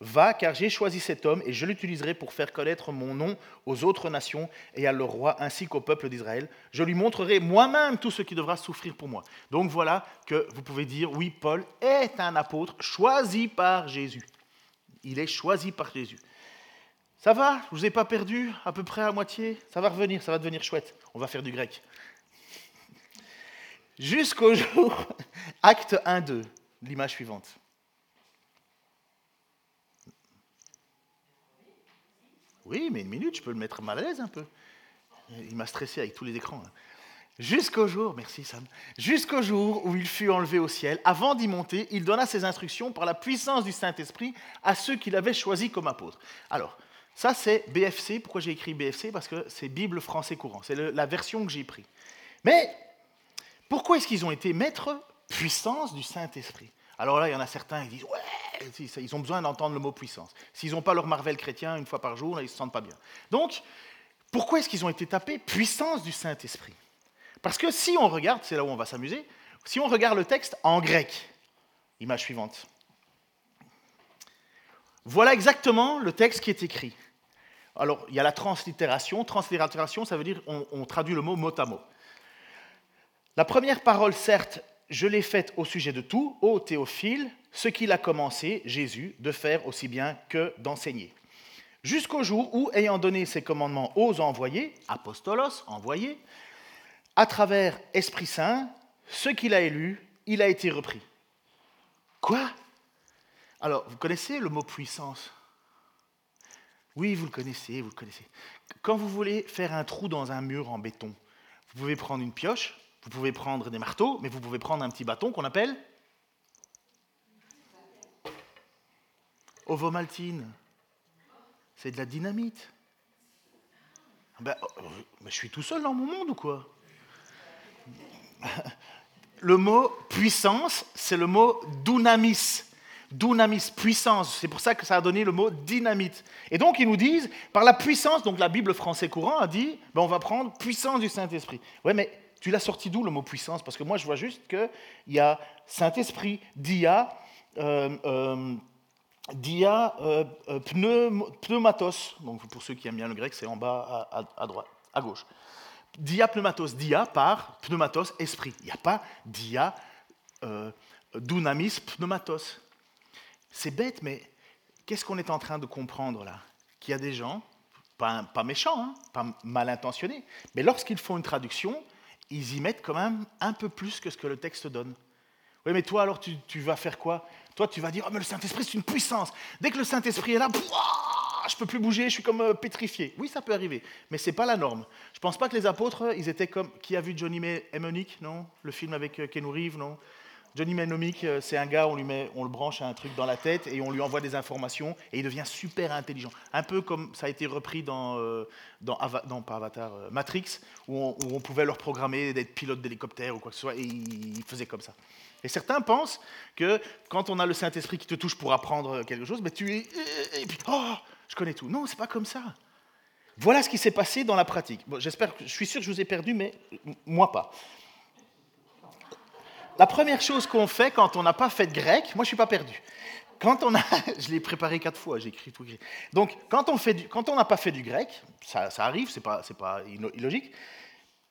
Va, car j'ai choisi cet homme et je l'utiliserai pour faire connaître mon nom aux autres nations et à leur roi ainsi qu'au peuple d'Israël. Je lui montrerai moi-même tout ce qui devra souffrir pour moi. Donc voilà que vous pouvez dire, oui, Paul est un apôtre choisi par Jésus. Il est choisi par Jésus. Ça va? Je ne vous ai pas perdu à peu près à moitié? Ça va revenir, ça va devenir chouette. On va faire du grec. Jusqu'au jour, acte 1-2, l'image suivante. Oui, mais une minute, je peux le mettre mal à l'aise un peu. Il m'a stressé avec tous les écrans. Hein. Jusqu'au jour, merci Sam, jusqu'au jour où il fut enlevé au ciel, avant d'y monter, il donna ses instructions par la puissance du Saint-Esprit à ceux qu'il avait choisis comme apôtres. Alors, ça c'est BFC. Pourquoi j'ai écrit BFC Parce que c'est Bible français courant. C'est la version que j'ai prise. Mais pourquoi est-ce qu'ils ont été maîtres puissance du Saint-Esprit? Alors là, il y en a certains qui disent Ouais, ils ont besoin d'entendre le mot puissance. S'ils n'ont pas leur Marvel chrétien une fois par jour, ils ne se sentent pas bien. Donc, pourquoi est-ce qu'ils ont été tapés puissance du Saint-Esprit? Parce que si on regarde, c'est là où on va s'amuser, si on regarde le texte en grec, image suivante, voilà exactement le texte qui est écrit. Alors, il y a la translittération. Translittération, ça veut dire on, on traduit le mot mot à mot. La première parole, certes, je l'ai faite au sujet de tout, ô Théophile, ce qu'il a commencé, Jésus, de faire aussi bien que d'enseigner. Jusqu'au jour où, ayant donné ses commandements aux envoyés, apostolos, envoyés, à travers Esprit Saint, ce qu'il a élu, il a été repris. Quoi? Alors, vous connaissez le mot puissance? Oui, vous le connaissez, vous le connaissez. Quand vous voulez faire un trou dans un mur en béton, vous pouvez prendre une pioche, vous pouvez prendre des marteaux, mais vous pouvez prendre un petit bâton qu'on appelle ovomaltine. C'est de la dynamite. Ben, oh, je suis tout seul dans mon monde ou quoi? Le mot puissance, c'est le mot dunamis. Dunamis, puissance. C'est pour ça que ça a donné le mot dynamite. Et donc ils nous disent, par la puissance, donc la Bible français courant a dit, ben, on va prendre puissance du Saint-Esprit. Ouais, mais tu l'as sorti d'où le mot puissance? Parce que moi, je vois juste qu'il y a Saint-Esprit, dia, euh, euh, dia euh, pneumatos. Donc, pour ceux qui aiment bien le grec, c'est en bas à, droite, à gauche. Dia pneumatos, dia par pneumatos, esprit. Il n'y a pas dia dunamis pneumatos. C'est bête, mais qu'est-ce qu'on est en train de comprendre là? Qu'il y a des gens, pas, pas méchants, hein, pas mal intentionnés, mais lorsqu'ils font une traduction, ils y mettent quand même un peu plus que ce que le texte donne. Oui, mais toi, alors, tu, vas faire quoi? Toi, tu vas dire, oh, mais le Saint-Esprit, c'est une puissance. Dès que le Saint-Esprit est là, je ne peux plus bouger, je suis comme euh, pétrifié. Oui, ça peut arriver, mais ce n'est pas la norme. Je ne pense pas que les apôtres, ils étaient comme... Qui a vu Johnny Mnemonic, non? Le film avec euh, Ken Reeves, non? Johnny Mnemonic, euh, c'est un gars, on, lui met, on le branche à un truc dans la tête et on lui envoie des informations et il devient super intelligent. Un peu comme ça a été repris dans, euh, dans, Avatar, euh, Matrix, où on, pouvait leur programmer d'être pilote d'hélicoptère ou quoi que ce soit et il faisait comme ça. Et certains pensent que quand on a le Saint-Esprit qui te touche pour apprendre quelque chose, ben tu es. Et puis, oh, je connais tout. Non, c'est pas comme ça. Voilà ce qui s'est passé dans la pratique. J'espère, je suis sûr que je vous ai perdu, mais moi pas la première chose qu'on fait quand on n'a pas fait de grec, moi je ne suis pas perdu. Quand on a, je l'ai préparé quatre fois, j'ai écrit tout écrit. Donc quand on fait quand on n'a pas fait du grec, ça, arrive, c'est pas, c'est pas illogique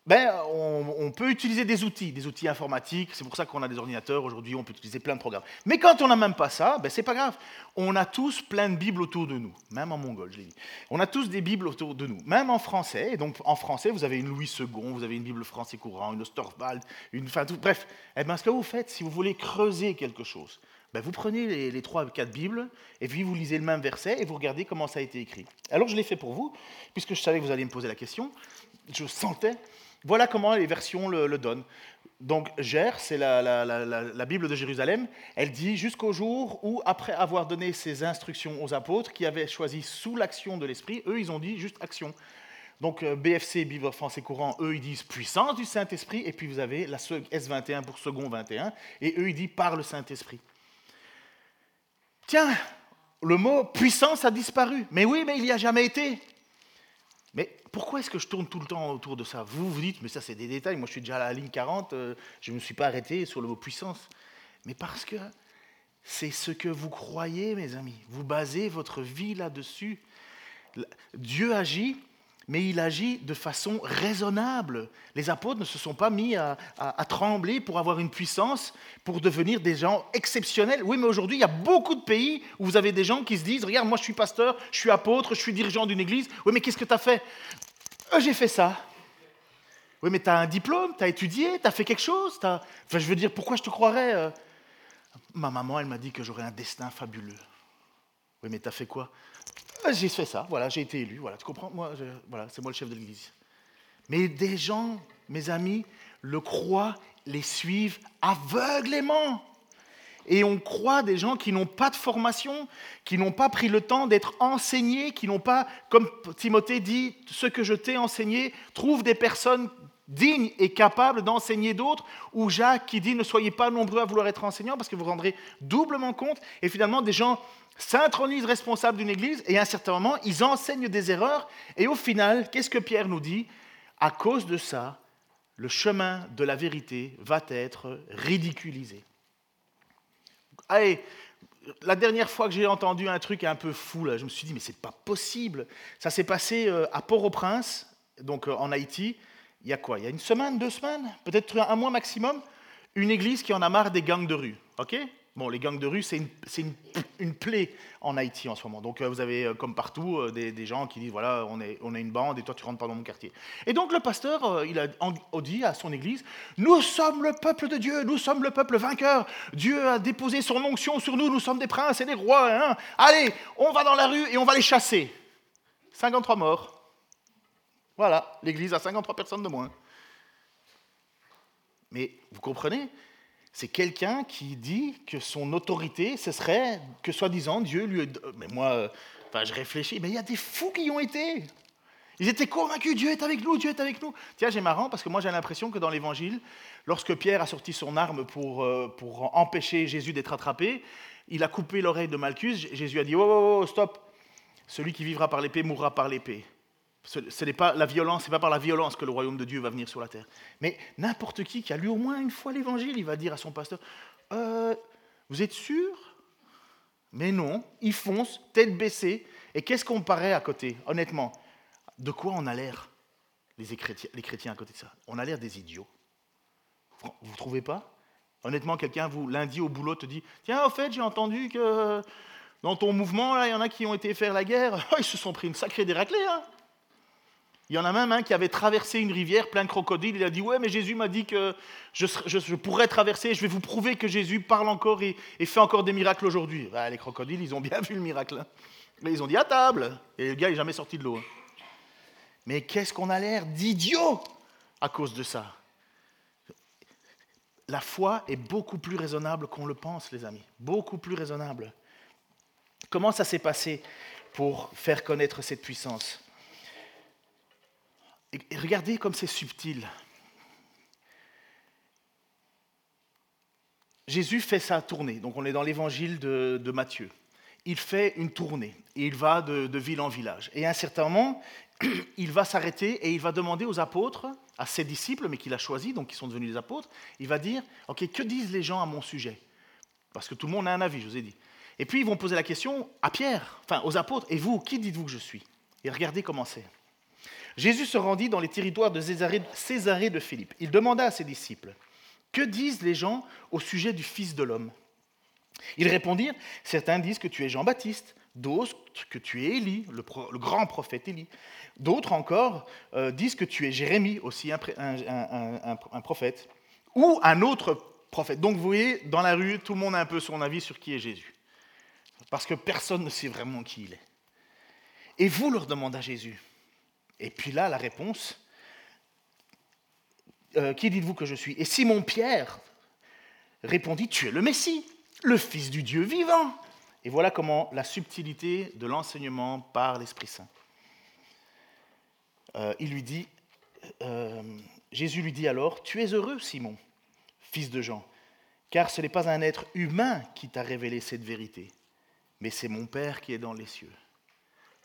ben, on, peut utiliser des outils, des outils informatiques. C'est pour ça qu'on a des ordinateurs aujourd'hui, on peut utiliser plein de programmes. Mais quand on n'a même pas ça, ben, c'est pas grave. On a tous plein de Bibles autour de nous, même en mongol, je l'ai dit. On a tous des Bibles autour de nous, même en français. Et donc en français, vous avez une Louis II, vous avez une Bible français courant, une Storvald, une. Enfin, tout, bref, eh ben, ce que vous faites, si vous voulez creuser quelque chose, ben, vous prenez les, les trois, quatre Bibles, et puis vous lisez le même verset, et vous regardez comment ça a été écrit. Alors je l'ai fait pour vous, puisque je savais que vous alliez me poser la question. Je sentais voilà comment les versions le, donnent. Donc, Gère, c'est la, Bible de Jérusalem. Elle dit jusqu'au jour où, après avoir donné ses instructions aux apôtres qui avaient choisi sous l'action de l'Esprit, eux, ils ont dit juste action. Donc, euh, BFC, Bible français courant, eux, ils disent puissance du Saint-Esprit. Et puis, vous avez la S21 pour second 21. Et eux, ils disent par le Saint-Esprit. Tiens, le mot puissance a disparu. Mais oui, mais il n'y a jamais été. Pourquoi est-ce que je tourne tout le temps autour de ça? Vous vous dites, mais ça c'est des détails, moi je suis déjà à la ligne 40, euh, je ne me suis pas arrêté sur le mot puissance. Mais parce que c'est ce que vous croyez, mes amis. Vous basez votre vie là-dessus. Dieu agit mais il agit de façon raisonnable. Les apôtres ne se sont pas mis à, trembler pour avoir une puissance, pour devenir des gens exceptionnels. Oui, mais aujourd'hui, il y a beaucoup de pays où vous avez des gens qui se disent, regarde, moi je suis pasteur, je suis apôtre, je suis dirigeant d'une église. Oui, mais qu'est-ce que tu as fait? Euh, J'ai fait ça. Oui, mais tu as un diplôme, tu as étudié, tu as fait quelque chose. Enfin, je veux dire, pourquoi je te croirais euh? Ma maman, elle m'a dit que j'aurais un destin fabuleux. Oui, mais tu as fait quoi? J'ai fait ça, voilà, j'ai été élu, voilà, tu comprends? Moi, voilà, C'est moi le chef de l'Église. Mais des gens, mes amis, le croient, les suivent aveuglément. Et on croit des gens qui n'ont pas de formation, qui n'ont pas pris le temps d'être enseignés, qui n'ont pas, comme Timothée dit, ce que je t'ai enseigné, trouve des personnes dignes et capables d'enseigner d'autres, ou Jacques qui dit ne soyez pas nombreux à vouloir être enseignants parce que vous rendrez doublement compte, et finalement des gens s'intronisent responsables d'une église et à un certain moment, ils enseignent des erreurs. Et au final, qu'est-ce que Pierre nous dit? À cause de ça, le chemin de la vérité va être ridiculisé. Allez, la dernière fois que j'ai entendu un truc un peu fou, là, je me suis dit, mais c'est pas possible. Ça s'est passé euh, à Port-au-Prince, donc euh, en Haïti. Il y a quoi? Il y a une semaine, deux semaines, peut-être un mois maximum? Une église qui en a marre des gangs de rue. OK? Bon, les gangs de rue, c'est une, plaie en Haïti en ce moment. Donc, euh, vous avez, euh, comme partout, euh, des, gens qui disent voilà, on est, une bande et toi, tu rentres pas dans mon quartier. Et donc, le pasteur, il a dit à son église Nous sommes le peuple de Dieu, nous sommes le peuple vainqueur. Dieu a déposé son onction sur nous, nous sommes des princes et des rois. Hein. Allez, on va dans la rue et on va les chasser. 53 morts. Voilà, l'église a 53 personnes de moins. Mais vous comprenez c'est quelqu'un qui dit que son autorité, ce serait que soi-disant Dieu lui... Mais moi, enfin, je réfléchis, mais il y a des fous qui y ont été. Ils étaient convaincus, Dieu est avec nous, Dieu est avec nous. Tiens, j'ai marrant parce que moi j'ai l'impression que dans l'évangile, lorsque Pierre a sorti son arme pour, euh, pour empêcher Jésus d'être attrapé, il a coupé l'oreille de Malchus. Jésus a dit Oh, oh, oh stop Celui qui vivra par l'épée mourra par l'épée. Ce, n'est pas la violence, c'est pas par la violence que le royaume de Dieu va venir sur la terre. Mais n'importe qui qui a lu au moins une fois l'évangile, il va dire à son pasteur euh, Vous êtes sûr? Mais non, il fonce, tête baissée. Et qu'est-ce qu'on paraît à côté, honnêtement? De quoi on a l'air, les chrétiens, les chrétiens à côté de ça? On a l'air des idiots. Vous ne trouvez pas? Honnêtement, quelqu'un, vous, lundi au boulot, te dit Tiens, au fait, j'ai entendu que dans ton mouvement, il y en a qui ont été faire la guerre. Ils se sont pris une sacrée déraclée. Hein il y en a même un qui avait traversé une rivière pleine de crocodiles. Il a dit Ouais, mais Jésus m'a dit que je, pourrais traverser. Je vais vous prouver que Jésus parle encore et, fait encore des miracles aujourd'hui. Bah, les crocodiles, ils ont bien vu le miracle. Hein. Mais ils ont dit à table. Et le gars n'est jamais sorti de l'eau. Hein. Mais qu'est-ce qu'on a l'air d'idiot à cause de ça? La foi est beaucoup plus raisonnable qu'on le pense, les amis. Beaucoup plus raisonnable. Comment ça s'est passé pour faire connaître cette puissance? Et regardez comme c'est subtil. Jésus fait sa tournée. Donc on est dans l'évangile de, Matthieu. Il fait une tournée et il va de, ville en village. Et à un certain moment, il va s'arrêter et il va demander aux apôtres, à ses disciples, mais qu'il a choisis, donc qui sont devenus les apôtres, il va dire, OK, que disent les gens à mon sujet? Parce que tout le monde a un avis, je vous ai dit. Et puis ils vont poser la question à Pierre, enfin aux apôtres, et vous, qui dites-vous que je suis? Et regardez comment c'est. Jésus se rendit dans les territoires de Césarée de Philippe. Il demanda à ses disciples, Que disent les gens au sujet du Fils de l'homme? Ils répondirent, Certains disent que tu es Jean-Baptiste, d'autres que tu es Élie, le, grand prophète Élie. D'autres encore euh, disent que tu es Jérémie, aussi un, un, prophète, ou un autre prophète. Donc vous voyez, dans la rue, tout le monde a un peu son avis sur qui est Jésus. Parce que personne ne sait vraiment qui il est. Et vous leur demanda Jésus, et puis là, la réponse, euh, qui dites-vous que je suis? Et Simon-Pierre répondit, tu es le Messie, le Fils du Dieu vivant. Et voilà comment la subtilité de l'enseignement par l'Esprit Saint. Euh, il lui dit, euh, Jésus lui dit alors, tu es heureux, Simon, fils de Jean, car ce n'est pas un être humain qui t'a révélé cette vérité, mais c'est mon Père qui est dans les cieux.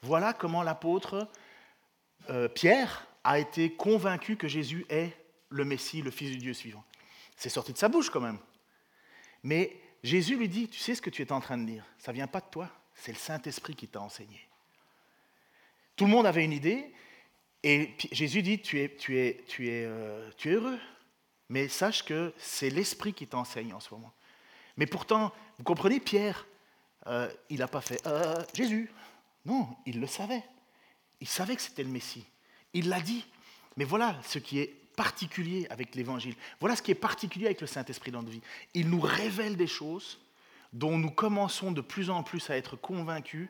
Voilà comment l'apôtre euh, Pierre a été convaincu que Jésus est le Messie, le Fils du Dieu suivant. C'est sorti de sa bouche quand même. Mais Jésus lui dit, tu sais ce que tu es en train de dire, ça vient pas de toi, c'est le Saint-Esprit qui t'a enseigné. Tout le monde avait une idée, et Jésus dit, tu es, euh, tu es heureux, mais sache que c'est l'Esprit qui t'enseigne en ce moment. Mais pourtant, vous comprenez, Pierre, euh, il n'a pas fait Jésus. Non, il le savait. Il savait que c'était le Messie. Il l'a dit. Mais voilà ce qui est particulier avec l'Évangile. Voilà ce qui est particulier avec le Saint-Esprit dans notre vie. Il nous révèle des choses dont nous commençons de plus en plus à être convaincus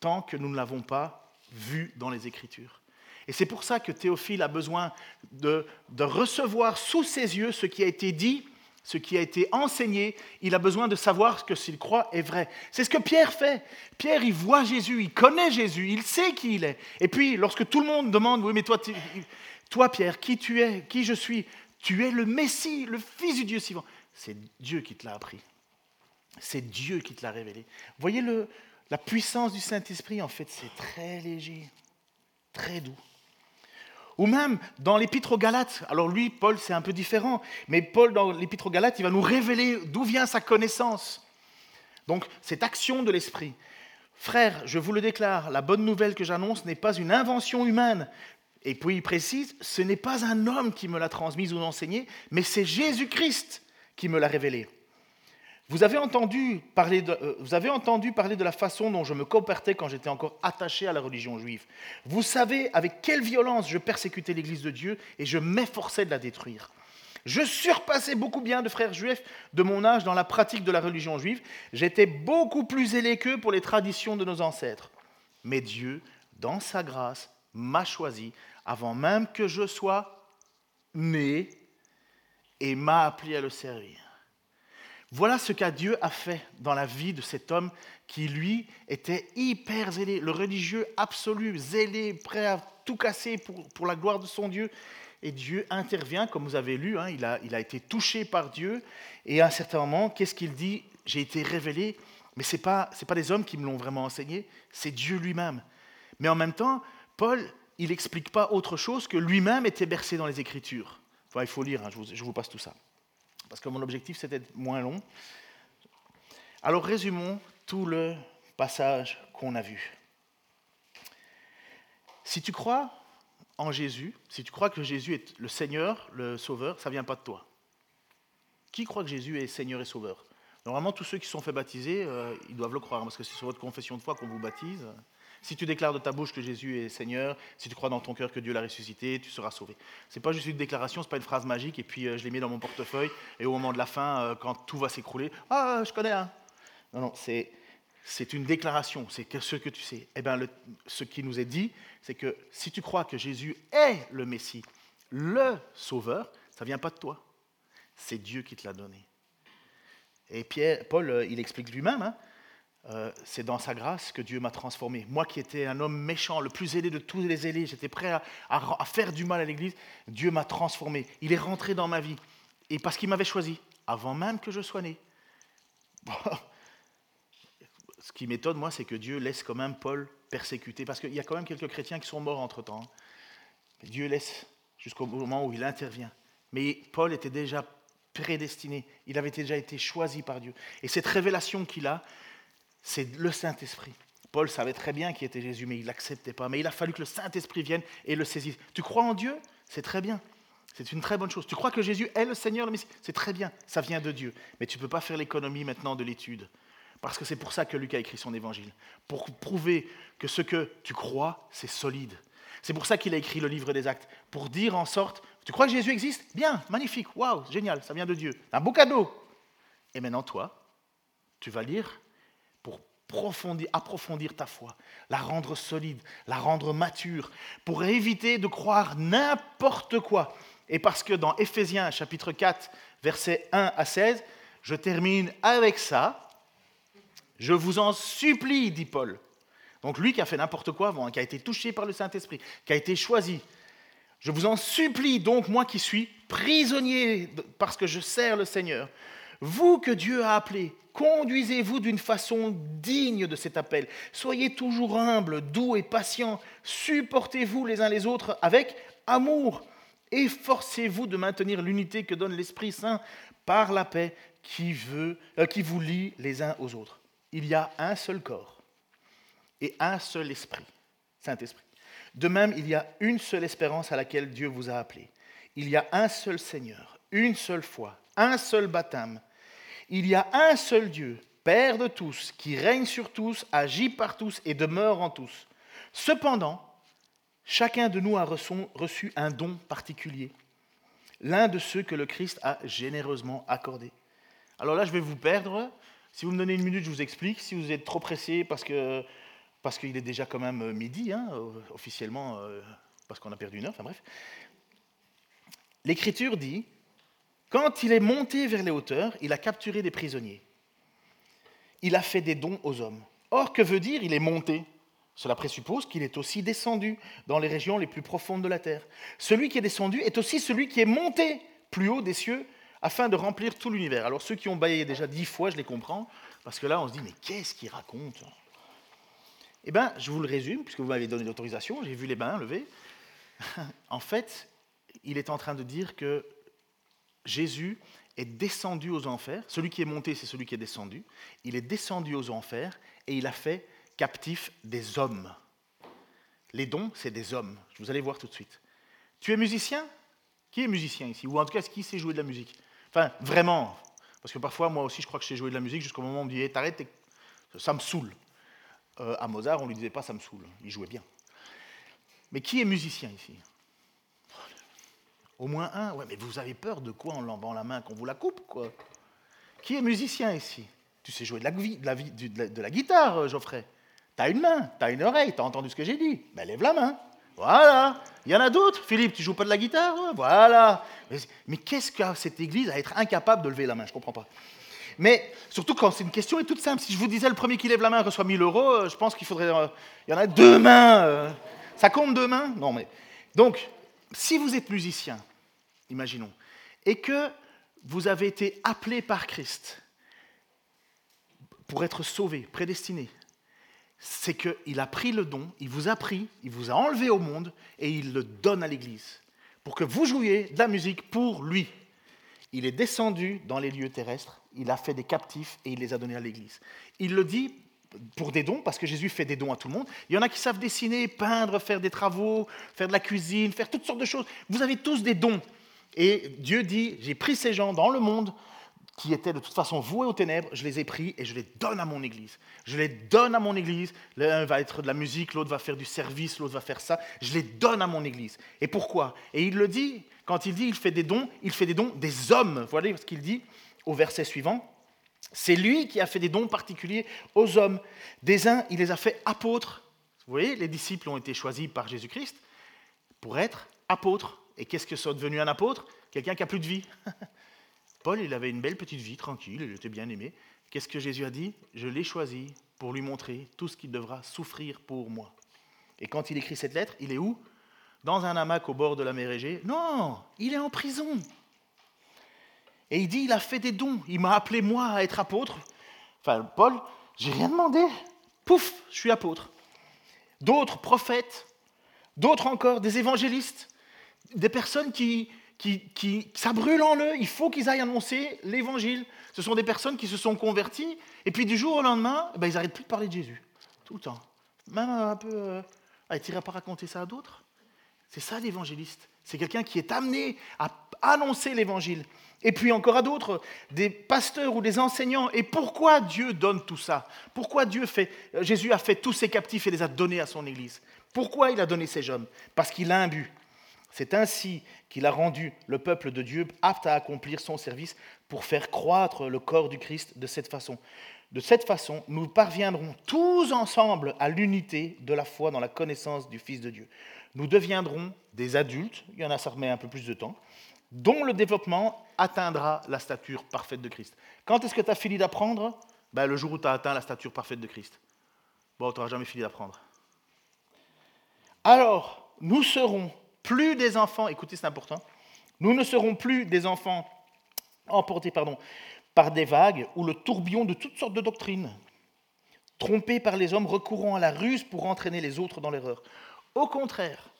tant que nous ne l'avons pas vu dans les Écritures. Et c'est pour ça que Théophile a besoin de, de, recevoir sous ses yeux ce qui a été dit ce qui a été enseigné, il a besoin de savoir ce que s'il croit est vrai. C'est ce que Pierre fait. Pierre, il voit Jésus, il connaît Jésus, il sait qui il est. Et puis, lorsque tout le monde demande, oui, mais toi, toi Pierre, qui tu es, qui je suis, tu es le Messie, le Fils du Dieu suivant. C'est Dieu qui te l'a appris. C'est Dieu qui te l'a révélé. Voyez le, la puissance du Saint-Esprit, en fait, c'est très léger, très doux. Ou même dans l'épître aux Galates. Alors lui, Paul, c'est un peu différent. Mais Paul, dans l'épître aux Galates, il va nous révéler d'où vient sa connaissance. Donc, cette action de l'esprit. Frère, je vous le déclare, la bonne nouvelle que j'annonce n'est pas une invention humaine. Et puis il précise, ce n'est pas un homme qui me l'a transmise ou enseigné, mais c'est Jésus-Christ qui me l'a révélé. Vous avez, entendu parler de, euh, vous avez entendu parler de la façon dont je me comportais quand j'étais encore attaché à la religion juive. Vous savez avec quelle violence je persécutais l'Église de Dieu et je m'efforçais de la détruire. Je surpassais beaucoup bien de frères juifs de mon âge dans la pratique de la religion juive. J'étais beaucoup plus zélé qu'eux pour les traditions de nos ancêtres. Mais Dieu, dans sa grâce, m'a choisi avant même que je sois né et m'a appelé à le servir. Voilà ce qu'à Dieu a fait dans la vie de cet homme qui, lui, était hyper zélé, le religieux absolu, zélé, prêt à tout casser pour, la gloire de son Dieu. Et Dieu intervient, comme vous avez lu, hein, il, a, il a été touché par Dieu. Et à un certain moment, qu'est-ce qu'il dit J'ai été révélé, mais ce n'est pas, pas des hommes qui me l'ont vraiment enseigné, c'est Dieu lui-même. Mais en même temps, Paul il n'explique pas autre chose que lui-même était bercé dans les Écritures. Il faut lire, hein, je, vous, je vous passe tout ça. Parce que mon objectif, c'était moins long. Alors résumons tout le passage qu'on a vu. Si tu crois en Jésus, si tu crois que Jésus est le Seigneur, le Sauveur, ça ne vient pas de toi. Qui croit que Jésus est Seigneur et Sauveur? Normalement, tous ceux qui sont fait baptiser, euh, ils doivent le croire, parce que c'est sur votre confession de foi qu'on vous baptise. Si tu déclares de ta bouche que Jésus est Seigneur, si tu crois dans ton cœur que Dieu l'a ressuscité, tu seras sauvé. Ce n'est pas juste une déclaration, ce n'est pas une phrase magique, et puis euh, je l'ai mis dans mon portefeuille, et au moment de la fin, euh, quand tout va s'écrouler, ah, je connais un. Non, non, c'est, c'est une déclaration, c'est ce que tu sais. Eh bien, ce qui nous est dit, c'est que si tu crois que Jésus est le Messie, le Sauveur, ça ne vient pas de toi. C'est Dieu qui te l'a donné. Et Pierre, Paul, euh, il explique lui-même, hein, euh, c'est dans sa grâce que Dieu m'a transformé. Moi qui étais un homme méchant, le plus ailé de tous les zélés, j'étais prêt à, faire du mal à l'Église, Dieu m'a transformé. Il est rentré dans ma vie. Et parce qu'il m'avait choisi, avant même que je sois né. Ce qui m'étonne, moi, c'est que Dieu laisse quand même Paul persécuter, parce qu'il y a quand même quelques chrétiens qui sont morts entre-temps. Hein. Dieu laisse jusqu'au moment où il intervient. Mais Paul était déjà prédestiné, il avait déjà été choisi par Dieu. Et cette révélation qu'il a, c'est le Saint-Esprit. Paul savait très bien qui était Jésus, mais il l'acceptait pas. Mais il a fallu que le Saint-Esprit vienne et le saisisse. Tu crois en Dieu? C'est très bien. C'est une très bonne chose. Tu crois que Jésus est le Seigneur, le Messie? C'est très bien. Ça vient de Dieu. Mais tu ne peux pas faire l'économie maintenant de l'étude. Parce que c'est pour ça que Luc a écrit son évangile. Pour prouver que ce que tu crois, c'est solide. C'est pour ça qu'il a écrit le livre des actes. Pour dire en sorte tu crois que Jésus existe? Bien, magnifique, waouh, génial, ça vient de Dieu. Un beau cadeau. Et maintenant, toi, tu vas lire approfondir ta foi, la rendre solide, la rendre mature, pour éviter de croire n'importe quoi. Et parce que dans Éphésiens chapitre 4, versets 1 à 16, je termine avec ça. Je vous en supplie, dit Paul. Donc lui qui a fait n'importe quoi avant, qui a été touché par le Saint-Esprit, qui a été choisi, je vous en supplie donc, moi qui suis prisonnier parce que je sers le Seigneur, vous que Dieu a appelé, conduisez-vous d'une façon digne de cet appel. Soyez toujours humbles, doux et patients. Supportez-vous les uns les autres avec amour. Efforcez-vous de maintenir l'unité que donne l'Esprit Saint par la paix qui, veut, euh, qui vous lie les uns aux autres. Il y a un seul corps et un seul esprit, Saint-Esprit. De même, il y a une seule espérance à laquelle Dieu vous a appelé. Il y a un seul Seigneur, une seule foi, un seul baptême. Il y a un seul Dieu, Père de tous, qui règne sur tous, agit par tous et demeure en tous. Cependant, chacun de nous a reçu un don particulier, l'un de ceux que le Christ a généreusement accordé. Alors là, je vais vous perdre. Si vous me donnez une minute, je vous explique. Si vous êtes trop pressé parce que parce qu'il est déjà quand même euh, midi, hein, officiellement, euh, parce qu'on a perdu une heure, enfin bref. L'Écriture dit, quand il est monté vers les hauteurs, il a capturé des prisonniers. Il a fait des dons aux hommes. Or, que veut dire il est monté? Cela présuppose qu'il est aussi descendu dans les régions les plus profondes de la terre. Celui qui est descendu est aussi celui qui est monté plus haut des cieux afin de remplir tout l'univers. Alors ceux qui ont baillé déjà dix fois, je les comprends, parce que là on se dit, mais qu'est-ce qu'il raconte? Eh bien, je vous le résume, puisque vous m'avez donné l'autorisation, j'ai vu les mains levées. en fait, il est en train de dire que Jésus est descendu aux enfers. Celui qui est monté, c'est celui qui est descendu. Il est descendu aux enfers et il a fait captif des hommes. Les dons, c'est des hommes. Vous allez voir tout de suite. Tu es musicien? Qui est musicien ici? Ou en tout cas, qui sait jouer de la musique? Enfin, vraiment. Parce que parfois, moi aussi, je crois que je sais jouer de la musique jusqu'au moment où on me dit hey, t'arrêtes, ça me saoule. Euh, à Mozart, on ne lui disait pas ça me saoule, il jouait bien. Mais qui est musicien ici? Au moins un Ouais, mais vous avez peur de quoi en lambant la main Qu'on vous la coupe, quoi? Qui est musicien ici? Tu sais jouer de la, guitare, Geoffrey. T'as une main, t'as une oreille, t'as entendu ce que j'ai dit. Ben lève la main. Voilà. Il y en a d'autres. Philippe, tu joues pas de la guitare Voilà. Mais qu'est-ce qu'a cette église à être incapable de lever la main? Je comprends pas. Mais surtout quand c'est une question est toute simple. Si je vous disais le premier qui lève la main reçoit 1000 euros, euh, je pense qu'il faudrait. Euh, il y en a deux mains. Euh. ça compte deux mains? Non, mais. Donc, si vous êtes musicien, imaginons, et que vous avez été appelé par Christ pour être sauvé, prédestiné, c'est qu'il a pris le don, il vous a pris, il vous a enlevé au monde et il le donne à l'Église pour que vous jouiez de la musique pour lui. Il est descendu dans les lieux terrestres, il a fait des captifs et il les a donnés à l'Église. Il le dit pour des dons, parce que Jésus fait des dons à tout le monde. Il y en a qui savent dessiner, peindre, faire des travaux, faire de la cuisine, faire toutes sortes de choses. Vous avez tous des dons. Et Dieu dit, j'ai pris ces gens dans le monde qui étaient de toute façon voués aux ténèbres, je les ai pris et je les donne à mon Église. Je les donne à mon Église. L'un va être de la musique, l'autre va faire du service, l'autre va faire ça. Je les donne à mon Église. Et pourquoi? Et il le dit, quand il dit il fait des dons, il fait des dons des hommes. Voilà ce qu'il dit au verset suivant? C'est lui qui a fait des dons particuliers aux hommes. Des uns, il les a fait apôtres. Vous voyez, les disciples ont été choisis par Jésus-Christ pour être apôtres. Et qu'est-ce que soit devenu un apôtre? Quelqu'un qui a plus de vie. Paul, il avait une belle petite vie, tranquille, il était bien aimé. Qu'est-ce que Jésus a dit? Je l'ai choisi pour lui montrer tout ce qu'il devra souffrir pour moi. Et quand il écrit cette lettre, il est où? Dans un hamac au bord de la mer Égée Non, il est en prison. Et il dit, il a fait des dons. Il m'a appelé moi à être apôtre. Enfin, Paul, j'ai rien demandé. Pouf, je suis apôtre. D'autres prophètes, d'autres encore, des évangélistes, des personnes qui, qui, qui ça brûle en eux. Il faut qu'ils aillent annoncer l'évangile. Ce sont des personnes qui se sont converties et puis du jour au lendemain, eh ben, ils n'arrêtent plus de parler de Jésus tout le temps. Même un peu, euh, ah, tu pas raconter ça à d'autres. C'est ça l'évangéliste. C'est quelqu'un qui est amené à annoncer l'évangile. Et puis encore à d'autres, des pasteurs ou des enseignants. Et pourquoi Dieu donne tout ça? Pourquoi Dieu fait, Jésus a fait tous ses captifs et les a donnés à son Église? Pourquoi il a donné ces hommes? Parce qu'il a un but. C'est ainsi qu'il a rendu le peuple de Dieu apte à accomplir son service pour faire croître le corps du Christ de cette façon. De cette façon, nous parviendrons tous ensemble à l'unité de la foi dans la connaissance du Fils de Dieu. Nous deviendrons des adultes, il y en a ça remet un peu plus de temps, dont le développement atteindra la stature parfaite de Christ. Quand est-ce que tu as fini d'apprendre? Ben, Le jour où tu as atteint la stature parfaite de Christ. Bon, tu n'auras jamais fini d'apprendre. Alors, nous serons plus des enfants, écoutez, c'est important, nous ne serons plus des enfants emportés pardon, par des vagues ou le tourbillon de toutes sortes de doctrines, trompés par les hommes recourant à la ruse pour entraîner les autres dans l'erreur. Au contraire,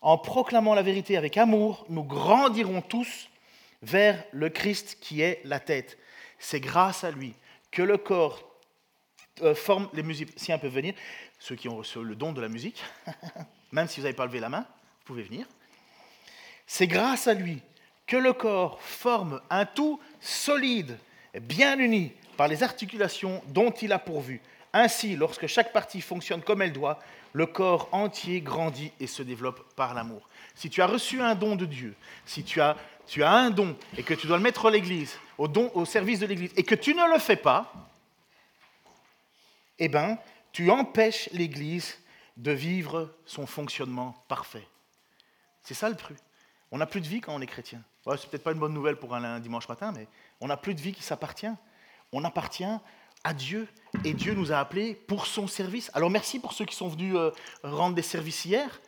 en proclamant la vérité avec amour, nous grandirons tous vers le Christ qui est la tête. C'est grâce à lui que le corps euh, forme les musiciens peuvent venir, ceux qui ont reçu le don de la musique, même si vous n'avez pas levé la main, vous pouvez venir. C'est grâce à lui que le corps forme un tout solide, bien uni par les articulations dont il a pourvu. Ainsi, lorsque chaque partie fonctionne comme elle doit, le corps entier grandit et se développe par l'amour. Si tu as reçu un don de Dieu, si tu as, un don et que tu dois le mettre à l'Église, au, don, au service de l'Église, et que tu ne le fais pas, eh bien, tu empêches l'Église de vivre son fonctionnement parfait. C'est ça le truc. On n'a plus de vie quand on est chrétien. Ouais, c'est peut-être pas une bonne nouvelle pour un dimanche matin, mais on n'a plus de vie qui s'appartient. On appartient à Dieu et Dieu nous a appelés pour son service. Alors merci pour ceux qui sont venus euh, rendre des services hier.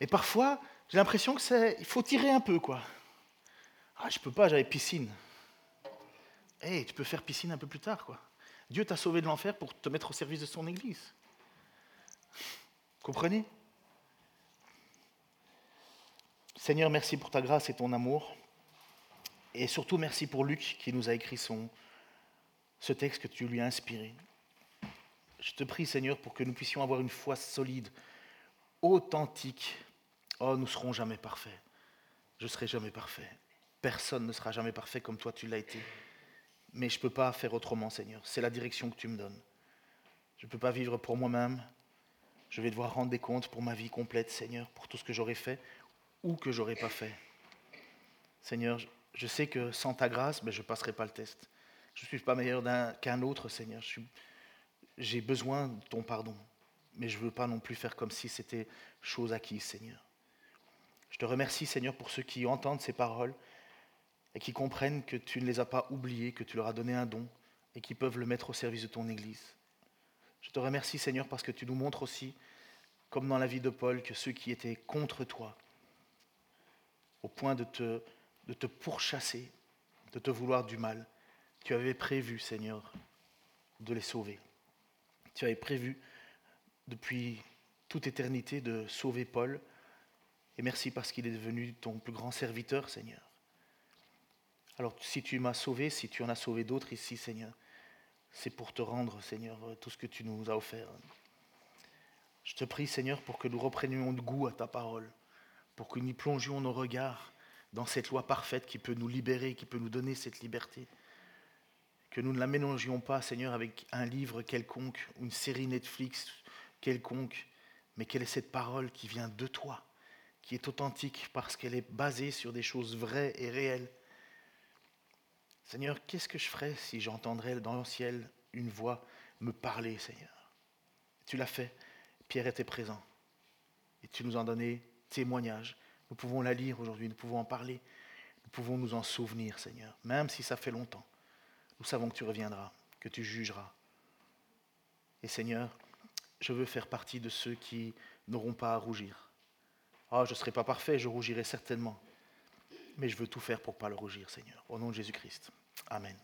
Mais parfois, j'ai l'impression que faut tirer un peu quoi. Ah, je peux pas, j'avais piscine. Eh, tu peux faire piscine un peu plus tard quoi. Dieu t'a sauvé de l'enfer pour te mettre au service de son Église. Comprenez? Seigneur, merci pour ta grâce et ton amour. Et surtout, merci pour Luc qui nous a écrit son, ce texte que tu lui as inspiré. Je te prie, Seigneur, pour que nous puissions avoir une foi solide, authentique. Oh, nous ne serons jamais parfaits. Je serai jamais parfait. Personne ne sera jamais parfait comme toi tu l'as été. Mais je ne peux pas faire autrement, Seigneur. C'est la direction que tu me donnes. Je ne peux pas vivre pour moi-même. Je vais devoir rendre des comptes pour ma vie complète, Seigneur, pour tout ce que j'aurais fait ou que j'aurais pas fait. Seigneur, je sais que sans ta grâce, ben, je ne passerai pas le test. Je ne suis pas meilleur qu'un autre, Seigneur. J'ai besoin de ton pardon. Mais je ne veux pas non plus faire comme si c'était chose acquise, Seigneur. Je te remercie, Seigneur, pour ceux qui entendent ces paroles et qui comprennent que tu ne les as pas oubliés, que tu leur as donné un don et qui peuvent le mettre au service de ton Église. Je te remercie, Seigneur, parce que tu nous montres aussi, comme dans la vie de Paul, que ceux qui étaient contre toi, au point de te, pourchasser, de te vouloir du mal, tu avais prévu, Seigneur, de les sauver. Tu avais prévu depuis toute éternité de sauver Paul. Et merci parce qu'il est devenu ton plus grand serviteur, Seigneur. Alors si tu m'as sauvé, si tu en as sauvé d'autres ici, Seigneur, c'est pour te rendre, Seigneur, tout ce que tu nous as offert. Je te prie, Seigneur, pour que nous reprenions de goût à ta parole, pour que nous plongions nos regards dans cette loi parfaite qui peut nous libérer, qui peut nous donner cette liberté. Que nous ne la mélangions pas, Seigneur, avec un livre quelconque, une série Netflix quelconque, mais quelle est cette parole qui vient de toi, qui est authentique parce qu'elle est basée sur des choses vraies et réelles. Seigneur, qu'est-ce que je ferais si j'entendrais dans le ciel une voix me parler, Seigneur? Tu l'as fait, Pierre était présent, et tu nous en donné témoignage. Nous pouvons la lire aujourd'hui, nous pouvons en parler, nous pouvons nous en souvenir, Seigneur, même si ça fait longtemps. Nous savons que tu reviendras, que tu jugeras. Et Seigneur, je veux faire partie de ceux qui n'auront pas à rougir. Ah, je ne serai pas parfait, je rougirai certainement. Mais je veux tout faire pour ne pas le rougir, Seigneur. Au nom de Jésus-Christ. Amen.